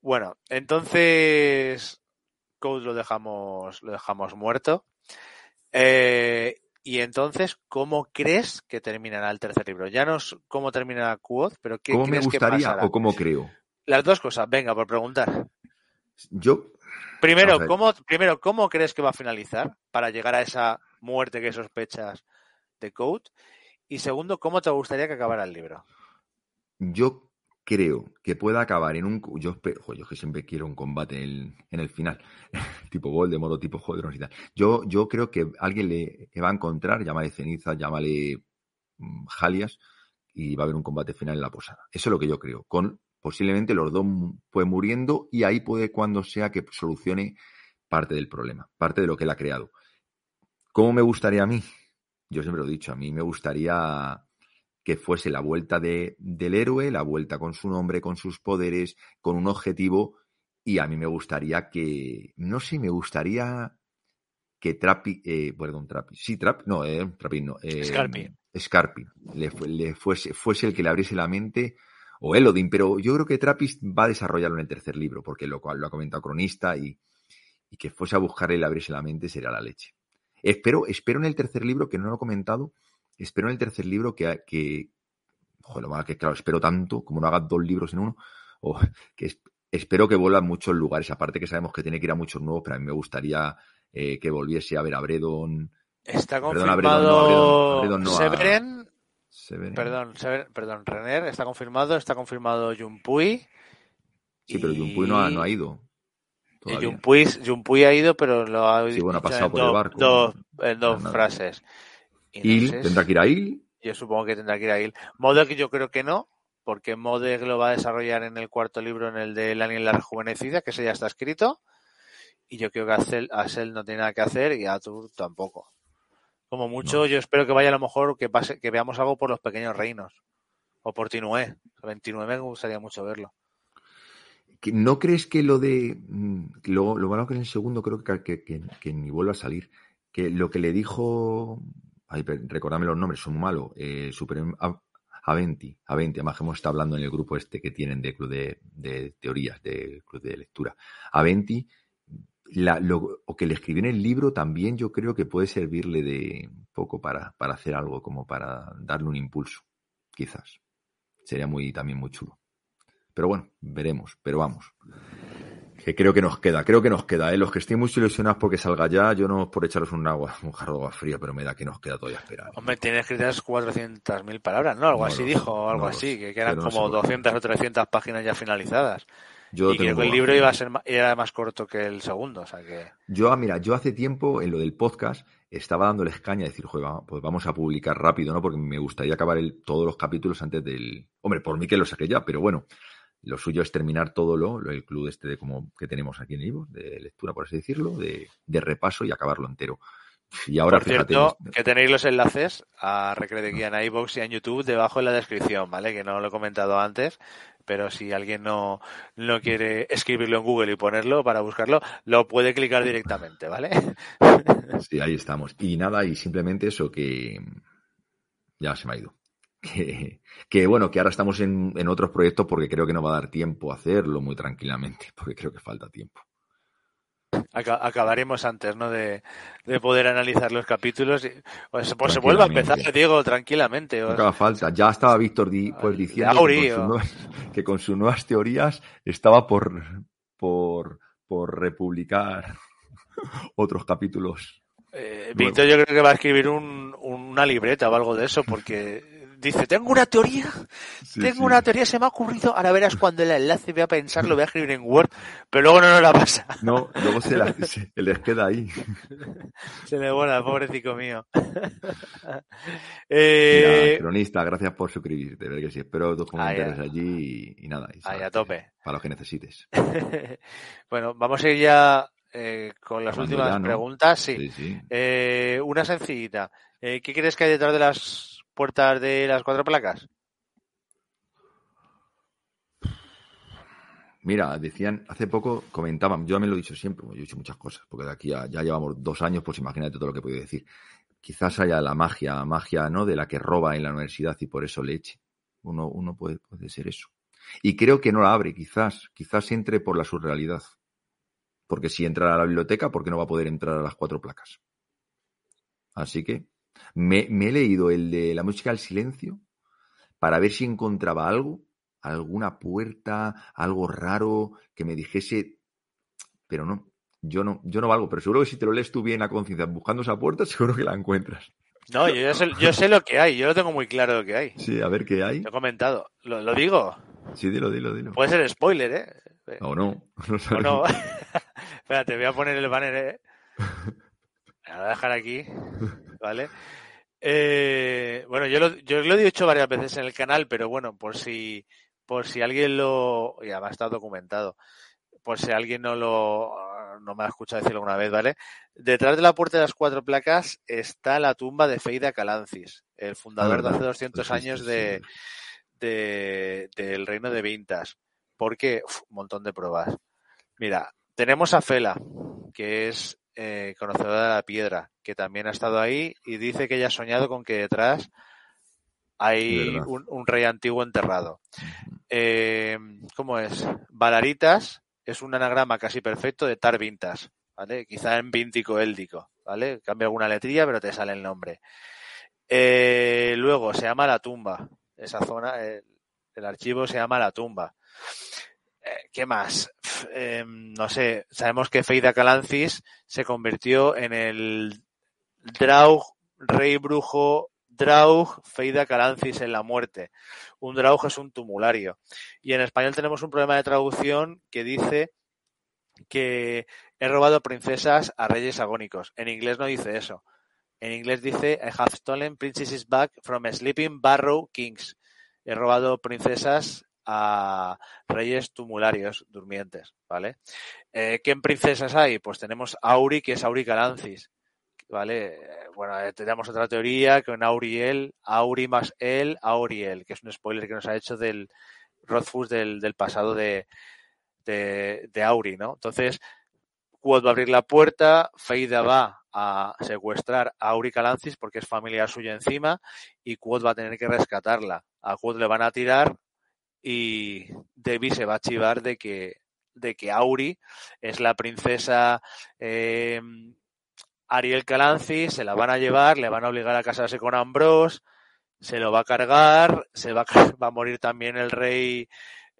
Bueno, entonces Code lo dejamos, lo dejamos muerto. Eh, y entonces, ¿cómo crees que terminará el tercer libro? Ya no es cómo termina Quoth, pero ¿qué ¿Cómo me crees que gustaría pasará? o cómo creo? Las dos cosas, venga, por preguntar. Yo, Primero. ¿cómo, primero, ¿cómo crees que va a finalizar para llegar a esa muerte que sospechas de Code? Y segundo, ¿cómo te gustaría que acabara el libro? Yo creo que pueda acabar en un. Yo espero. yo que siempre quiero un combate en el, en el final. tipo Voldemort o tipo Juego de Tronos y tal. Yo, yo creo que alguien le, va a encontrar, llámale ceniza, llámale mm, Jalias, y va a haber un combate final en la posada. Eso es lo que yo creo. Con posiblemente los dos mu- muriendo, y ahí puede cuando sea que solucione parte del problema, parte de lo que él ha creado. ¿Cómo me gustaría a mí? Yo siempre lo he dicho, a mí me gustaría que fuese la vuelta de, del héroe, la vuelta con su nombre, con sus poderes, con un objetivo, y a mí me gustaría que, no sé, me gustaría que Trapi, eh, perdón, Trapi, sí, Trap, no, eh, Trapi no, eh, Scarpi. Scarpi, le, fu- le fuese, fuese el que le abriese la mente, o Elodin, pero yo creo que Trappist va a desarrollarlo en el tercer libro, porque lo, cual lo ha comentado Cronista, y, y que fuese a buscarle y le abriese la mente sería la leche. Espero, espero en el tercer libro, que no lo he comentado, espero en el tercer libro que, que joder, lo malo que claro, espero tanto, como no haga dos libros en uno, o que es- espero que vuelva a muchos lugares, aparte que sabemos que tiene que ir a muchos nuevos, pero a mí me gustaría eh, que volviese a ver a Bredon, Está confirmado Abredon no, Abredon- Abredon no, a- Severen, perdón, perdón, Renner, está confirmado, está confirmado Junpui. Sí, pero y- Junpui no ha, no ha ido. y todavía. Junpui, Junpui ha ido, pero lo ha Sí, bueno, ha pasado en por el barco. dos- en dos frases. No Il, sé tendrá que ir a Il. Yo supongo que tendrá que ir a Il. Modek yo creo que no, porque Modek lo va a desarrollar en el cuarto libro, en el de El Alien la Rejuvenecida, que ese ya está escrito. y yo creo que Axel, Axel no tiene nada que hacer y Arthur tampoco. Como mucho, yo espero que vaya a lo mejor que pase, que veamos algo por los pequeños reinos. O por Tinué. 29 me gustaría mucho verlo. Que- ¿No crees que lo de. mm, Lo, lo malo que en el segundo creo que, que, que- que ni vuelva a salir. Que lo que le dijo. Ay, recordadme los nombres, son muy malos. Eh, Aventi. Aventi, además hemos estado hablando en el grupo este que tienen de club de, teorías, de club de lectura. Aventi. La, lo, que le escribió en el libro también yo creo que puede servirle de un poco para, para hacer algo, como para darle un impulso, quizás. Sería muy, también muy chulo. Pero bueno, veremos. Pero vamos. Que creo que nos queda, creo que nos queda. ¿eh? Los que estén muy ilusionados porque salga ya, yo no es por echaros un agua, un jarro de agua fría, pero me da que nos queda todavía esperar. Hombre, tiene escritas 400.000 palabras, ¿no? Algo No así dijo, algo no así, que, que eran pero no como sé por qué. 200 o 300 páginas ya finalizadas. Yo y creo que el libro iba a ser ma- era más corto que el segundo, o sea que... Yo, ah, mira, yo hace tiempo en lo del podcast estaba dándoles caña a decir, juega, pues vamos a publicar rápido, ¿no? Porque me gustaría acabar el- todos los capítulos antes del. Hombre, por mí que lo saqué ya, pero bueno, lo suyo es terminar todo lo, lo- el club este de como que tenemos aquí en Ivo, de lectura, por así decirlo, de, de repaso y acabarlo entero. Y ahora, Por fíjate, cierto, que tenéis los enlaces a Recre de Guía en iVoox y en YouTube debajo en la descripción, ¿vale? Que no lo he comentado antes, pero si alguien no, no quiere escribirlo en Google y ponerlo para buscarlo, lo puede clicar directamente, ¿vale? Sí, ahí estamos. Y nada, y simplemente eso que ya se me ha ido. Que, que, bueno, que ahora estamos en, en otros proyectos porque creo que no va a dar tiempo a hacerlo muy tranquilamente, porque creo que falta tiempo. Aca- acabaremos antes, ¿no? De, de poder analizar los capítulos. Pues, pues se vuelve a empezar. Diego, tranquilamente. No falta. Ya estaba Víctor di- pues, diciendo Auri, que, con sus o- nuevas, que con sus nuevas teorías estaba por, por, por republicar otros capítulos. Eh. Víctor yo creo que va a escribir un- una libreta o algo de eso porque dice, tengo una teoría, Sí, tengo sí. una teoría, se me ha ocurrido, ahora verás cuando el enlace voy a pensarlo, voy a escribir en Word, pero luego no nos la pasa. No, luego se, la- se les queda ahí. Se le vuela, pobrecito mío. Mira, eh, cronista, gracias por suscribirte. Verdad que sí. Espero tus comentarios allí y, y nada. y sabes a tope. Para lo que necesites. bueno, vamos a ir ya eh, con las últimas ya, ¿no? preguntas. Sí. Sí, sí. Eh, una sencillita. Eh, ¿Qué crees que hay detrás de las puertas de las cuatro placas? Mira, decían, hace poco comentaban, yo me lo he dicho siempre, yo he dicho muchas cosas, porque de aquí ya llevamos dos años, pues imagínate todo lo que he podido decir. Quizás haya la magia, magia, ¿no? De la que roba en la universidad y por eso le eche. Uno, uno puede, puede ser eso. Y creo que no la abre, quizás, quizás entre por la surrealidad. Porque si entra a la biblioteca, ¿por qué no va a poder entrar a las cuatro placas? Así que me, me he leído el de la música del silencio para ver si encontraba algo, alguna puerta, algo raro que me dijese, pero no, yo no, yo no valgo, pero seguro que si te lo lees tú bien a conciencia buscando esa puerta, seguro que la encuentras. No, yo, sé, yo sé lo que hay, yo lo tengo muy claro lo que hay. Sí, a ver qué hay. Lo he comentado. Lo, lo digo. Sí, dilo, dilo, dilo. Puede ser spoiler, ¿eh? O no. no O no. Espérate, voy a poner el banner, ¿eh? Voy a dejar aquí, ¿vale? Eh, bueno, yo lo, yo lo he dicho varias veces en el canal, pero bueno, por si, por si alguien lo, ya va a estar documentado, por si alguien no lo, no me ha escuchado decirlo alguna vez, ¿vale? Detrás de la puerta de las cuatro placas está la tumba de Feida Calancis, el fundador de hace 200 Pues años de, de- del reino de Vintas. Porque, uf, un montón de pruebas. Mira, tenemos a Fela, que es eh, conocedora de la piedra, que también ha estado ahí y dice que ella ha soñado con que detrás hay un, un rey antiguo enterrado. Eh, ¿Cómo es? Valaritas es un anagrama casi perfecto de Tar Vintas, ¿vale? Quizá en víntico éldico, ¿vale? Cambia alguna letrilla, pero te sale el nombre. Eh, luego se llama La Tumba. Esa zona, el archivo se llama La Tumba. Eh, ¿Qué más? Eh, no sé, sabemos que Feida Calancis se convirtió en el Draug, rey brujo Draug Feida Calancis en la muerte. Un Draug es un tumulario. Y en español tenemos un problema de traducción que dice que he robado princesas a reyes agónicos. En inglés no dice eso. En inglés dice I have stolen princesses back from sleeping barrow kings. He robado princesas a reyes tumularios durmientes, ¿vale? Eh, ¿Qué princesas hay? Pues tenemos Auri, que es Auri Calancis, ¿vale? Bueno, eh, tenemos otra teoría con Auriel, Auri más él, Auriel, que es un spoiler que nos ha hecho del Rothfuss del, del pasado de, de, de Auri, ¿no? Entonces, a abrir la puerta, Feida va a secuestrar a Auri Calancis porque es familiar suya encima y Quod va a tener que rescatarla. A Quod le van a tirar y Debbie se va a chivar de que, de que Auri es la princesa eh, Ariel Calancis, se la van a llevar, le van a obligar a casarse con Ambrose, se lo va a cargar, se va a, va a morir también el rey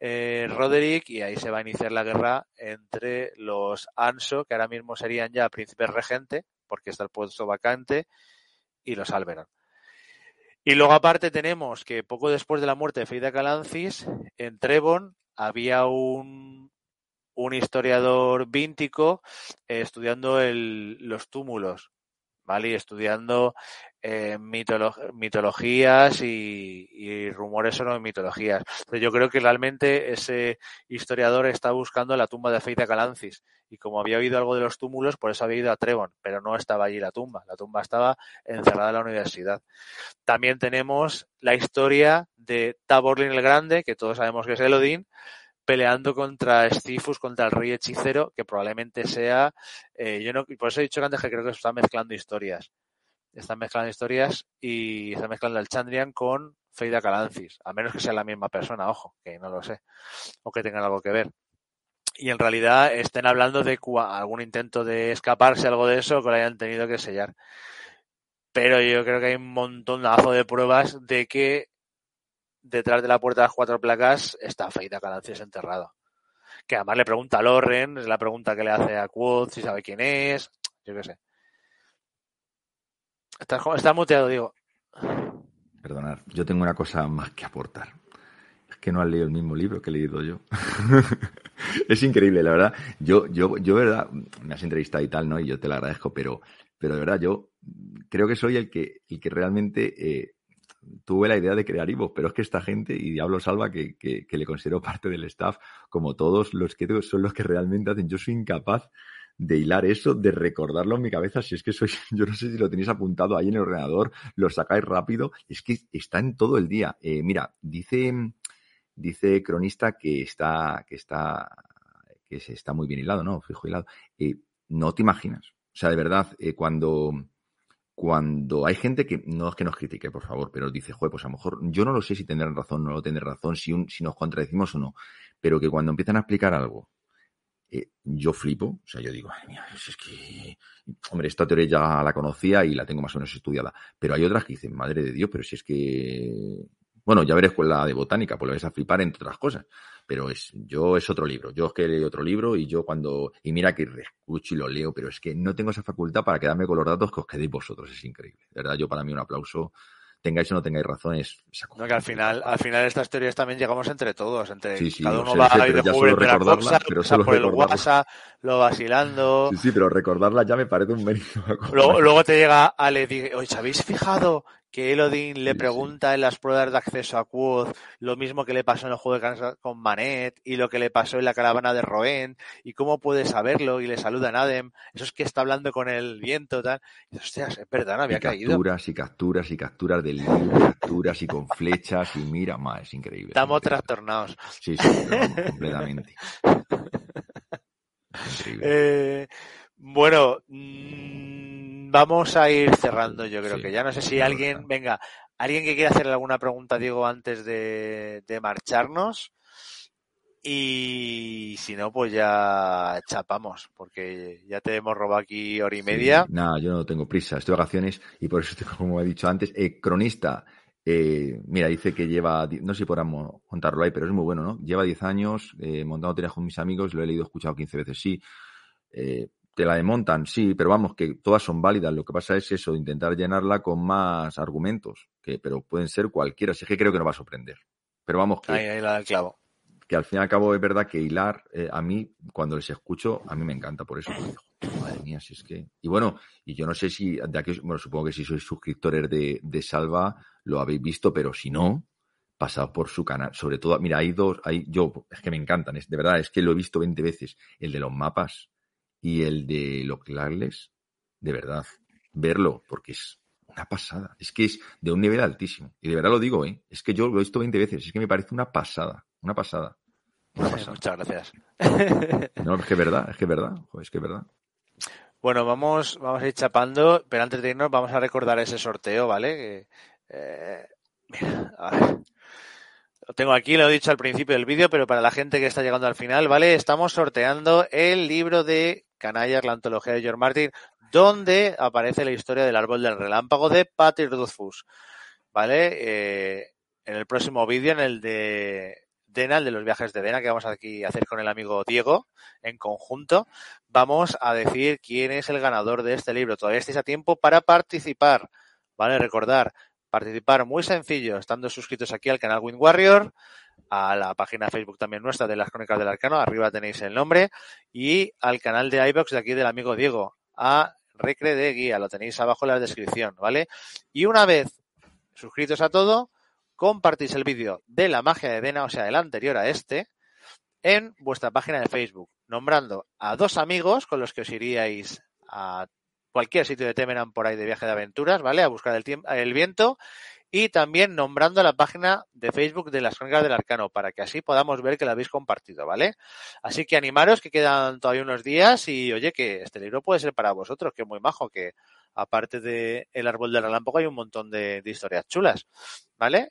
eh, Roderick y ahí se va a iniciar la guerra entre los Anso, que ahora mismo serían ya príncipes regente, porque está el puesto vacante, y los Alberon. Y luego aparte tenemos que poco después de la muerte de Feida Calancis, en Trebon había un, un historiador víntico eh, estudiando los túmulos, ¿vale? Y estudiando eh, mitolo mitologías y, y, rumores sobre mitologías. Pero yo creo que realmente ese historiador está buscando la tumba de Feita Calancis. Y como había oído algo de los túmulos, por eso había ido a Trebon, pero no estaba allí la tumba. La tumba estaba encerrada en la universidad. También tenemos la historia de Taborlin el Grande, que todos sabemos que es Elodin, peleando contra Stifus, contra el rey hechicero, que probablemente sea, eh, yo no, por eso he dicho antes que creo que se están mezclando historias. Están mezclando historias y están mezclando el Chandrian con Feida Calancis, a menos que sea la misma persona, ojo, que no lo sé, o que tengan algo que ver. Y en realidad estén hablando de algún intento de escaparse, algo de eso, que lo hayan tenido que sellar. Pero yo creo que hay un montonazo de pruebas de que detrás de la puerta de las cuatro placas está Feida Calancis enterrado. Que además le pregunta a Loren, es la pregunta que le hace a Quoth, si sabe quién es, yo qué sé. Está, está muteado, digo. Perdonad, yo tengo una cosa más que aportar. Es que no has leído el mismo libro que he leído yo. es increíble, la verdad. Yo, yo, yo, verdad, me has entrevistado y tal, ¿no? Y yo te lo agradezco, pero, pero de verdad, yo creo que soy el que, el que realmente eh, tuve la idea de crear Ivo, pero es que esta gente, y Diablo Salva, que, que, que, le considero parte del staff, como todos los que son los que realmente hacen, yo soy incapaz de hilar eso, de recordarlo en mi cabeza, si es que soy, yo no sé si lo tenéis apuntado ahí en el ordenador, lo sacáis rápido, es que está en todo el día. Eh, mira, dice, dice Cronista que está, que está, que se está muy bien hilado, ¿no? Fijo hilado. Eh, no te imaginas. O sea, de verdad, eh, cuando, cuando hay gente que no es que nos critique, por favor, pero dice, joder, pues a lo mejor yo no lo sé si tendrán razón o no tendrán razón, si, si nos contradecimos o no, pero que cuando empiezan a explicar algo, eh, yo flipo, o sea, yo digo, ay, mía, es que, hombre, esta teoría ya la conocía y la tengo más o menos estudiada, pero hay otras que dicen, madre de Dios, pero si es que, bueno, ya veré escuela de botánica, pues lo vais a flipar entre otras cosas, pero es, yo es otro libro, yo es que leí otro libro y yo cuando, y mira que escucho y lo leo, pero es que no tengo esa facultad para quedarme con los datos que os quedéis vosotros, es increíble. De verdad, yo para mí un aplauso, tengáis o no tengáis razón, es... No, que al final, al final estas teorías también llegamos entre todos, entre sí, sí, cada uno sé, va a ir de juguete la cosa, pero solo por el. WhatsApp, lo vacilando. Sí, sí, pero recordarla ya me parece un mérito. Luego, luego te llega Ale y dice, oye, ¿habéis fijado que Elodin le Sí, sí. pregunta en las pruebas de acceso a Quoth lo mismo que le pasó en el juego de con Manet y lo que le pasó en la caravana de Roen y cómo puede saberlo y le saluda a Nadem, eso es que está hablando con el viento tal, y hostias, es verdad, no había y caído. capturas y capturas y capturas del libro, capturas y con flechas y mira, más es increíble. Estamos increíble. trastornados. Sí, sí, no, no, completamente. Increíble. Eh, bueno, mm, vamos a ir cerrando, yo creo Sí, que ya no sé si alguien, venga, alguien que quiera hacerle alguna pregunta, Diego, antes de, de marcharnos. Y si no, pues ya chapamos, porque ya te hemos robado aquí hora y Sí, media. nada, yo no tengo prisa, estoy de vacaciones y por eso, tengo, como he dicho antes, eh, cronista, eh, mira, dice que lleva, no sé si podamos contarlo ahí, pero es muy bueno, ¿no? Lleva 10 años eh, montando teorías con mis amigos, lo he leído, escuchado 15 veces, sí. Eh, te la demontan, sí, pero vamos, que todas son válidas. Lo que pasa es eso, intentar llenarla con más argumentos, que, pero pueden ser cualquiera. Así que creo que nos va a sorprender. Pero vamos, que, Ahí, ahí la del clavo. que al fin y al cabo es verdad que hilar, eh, a mí, cuando les escucho, a mí me encanta por eso. madre mía, si es que. Y bueno, y yo no sé si, de aquí, bueno, supongo que si sois suscriptores de, de Salva, lo habéis visto, pero si no, pasado por su canal. Sobre todo, mira, hay dos, hay, yo, es que me encantan, es, de verdad, es que lo he visto 20 veces. El de los mapas y el de los clagles, de verdad, verlo, porque es una pasada. Es que es de un nivel altísimo. Y de verdad lo digo, ¿eh? Es que yo lo he visto 20 veces, es que me parece una pasada, una pasada. Una pasada. Muchas gracias. No, es que es verdad, es que es verdad, joder, es que es verdad. Bueno, vamos, vamos a ir chapando, pero antes de irnos vamos a recordar ese sorteo, ¿vale? Que, eh, mira, a ver. Lo tengo aquí, lo he dicho al principio del vídeo, pero para la gente que está llegando al final, ¿vale? Estamos sorteando el libro de Canallas, la antología de George Martin, donde aparece la historia del árbol del relámpago de Patrick Rothfuss, ¿vale? Eh, en el próximo vídeo, en el de Dena, el de los viajes de Dena, que vamos aquí a hacer con el amigo Diego en conjunto, vamos a decir quién es el ganador de este libro. Todavía estáis a tiempo para participar, ¿vale? Recordar, participar muy sencillo, estando suscritos aquí al canal Wind Warrior, a la página Facebook también nuestra de las Crónicas del Arcano, arriba tenéis el nombre, y al canal de iBox de aquí del amigo Diego, a Recre de Guía, lo tenéis abajo en la descripción, ¿vale? Y una vez suscritos a todo, compartís el vídeo de la magia de Dena, o sea, el anterior a este, en vuestra página de Facebook, nombrando a dos amigos con los que os iríais a cualquier sitio de Temeran por ahí de viaje de aventuras, ¿vale? A buscar el, el viento y también nombrando la página de Facebook de las Crónicas del Arcano para que así podamos ver que la habéis compartido, ¿vale? Así que animaros que quedan todavía unos días y oye que este libro puede ser para vosotros, que es muy majo, que aparte de El árbol del relámpago hay un montón de, de historias chulas, ¿vale?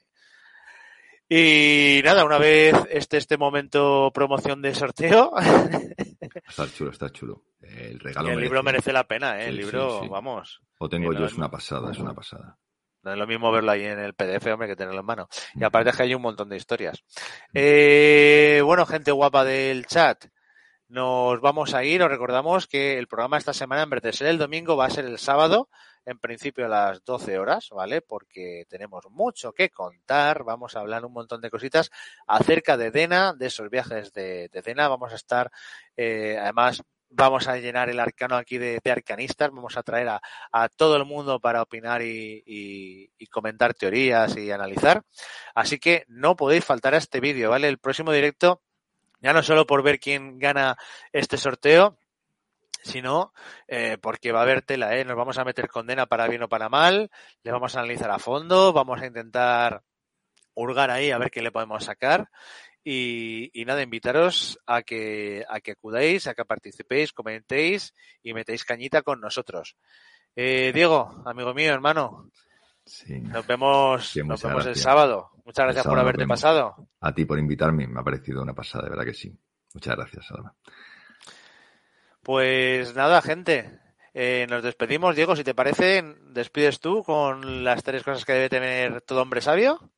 Y nada, una vez este, este momento promoción de sorteo, Está chulo, está chulo. El regalo el merece. libro merece la pena, ¿eh? El Sí, libro, sí. vamos. Lo tengo yo, no es- una pasada, es una pasada. No es lo mismo verlo ahí en el PDF, hombre, que tenerlo en mano. Y aparte es que hay un montón de historias. Eh, bueno, gente guapa del chat, nos vamos a ir. Os recordamos que el programa esta semana, en vez de ser el domingo, va a ser el sábado, en principio a las 12 horas, ¿vale? Porque tenemos mucho que contar. Vamos a hablar un montón de cositas acerca de Dena, de esos viajes de, de Dena. Vamos a estar, eh, además, vamos a llenar el arcano aquí de, arcanistas. Vamos a traer a, todo el mundo para opinar y, y- y comentar teorías y analizar. Así que no podéis faltar a este vídeo, ¿vale? El próximo directo, ya no solo por ver quién gana este sorteo, sino eh, porque va a haber tela, ¿eh? Nos vamos a meter condena para bien o para mal, le vamos a analizar a fondo, vamos a intentar hurgar ahí a ver qué le podemos sacar. Y, y nada, invitaros a que, a que acudáis, a que participéis, comentéis y metéis cañita con nosotros. Eh, Diego, amigo mío, hermano, Sí. nos vemos, Sí, nos vemos el sábado. Muchas gracias por sábado haberte pasado. A ti por invitarme, me ha parecido una pasada, de verdad que sí. Muchas gracias, Alba. Pues nada, gente. eh, nos despedimos. Diego, si te parece, despides tú con las tres cosas que debe tener todo hombre sabio.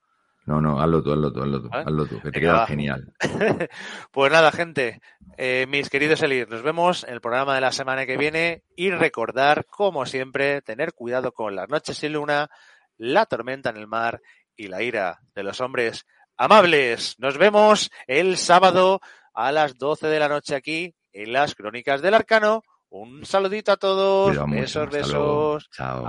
No, no, hazlo tú, hazlo tú, hazlo tú, ¿Vale? hazlo tú, que te queda genial. Pues nada, gente, eh, mis queridos Elir, nos vemos en el programa de la semana que viene y recordar, como siempre, tener cuidado con las noches sin luna, la tormenta en el mar y la ira de los hombres amables. Nos vemos el sábado a las 12 de la noche aquí en las Crónicas del Arcano. Un saludito a todos, mucho, besos, luego. besos. Chao.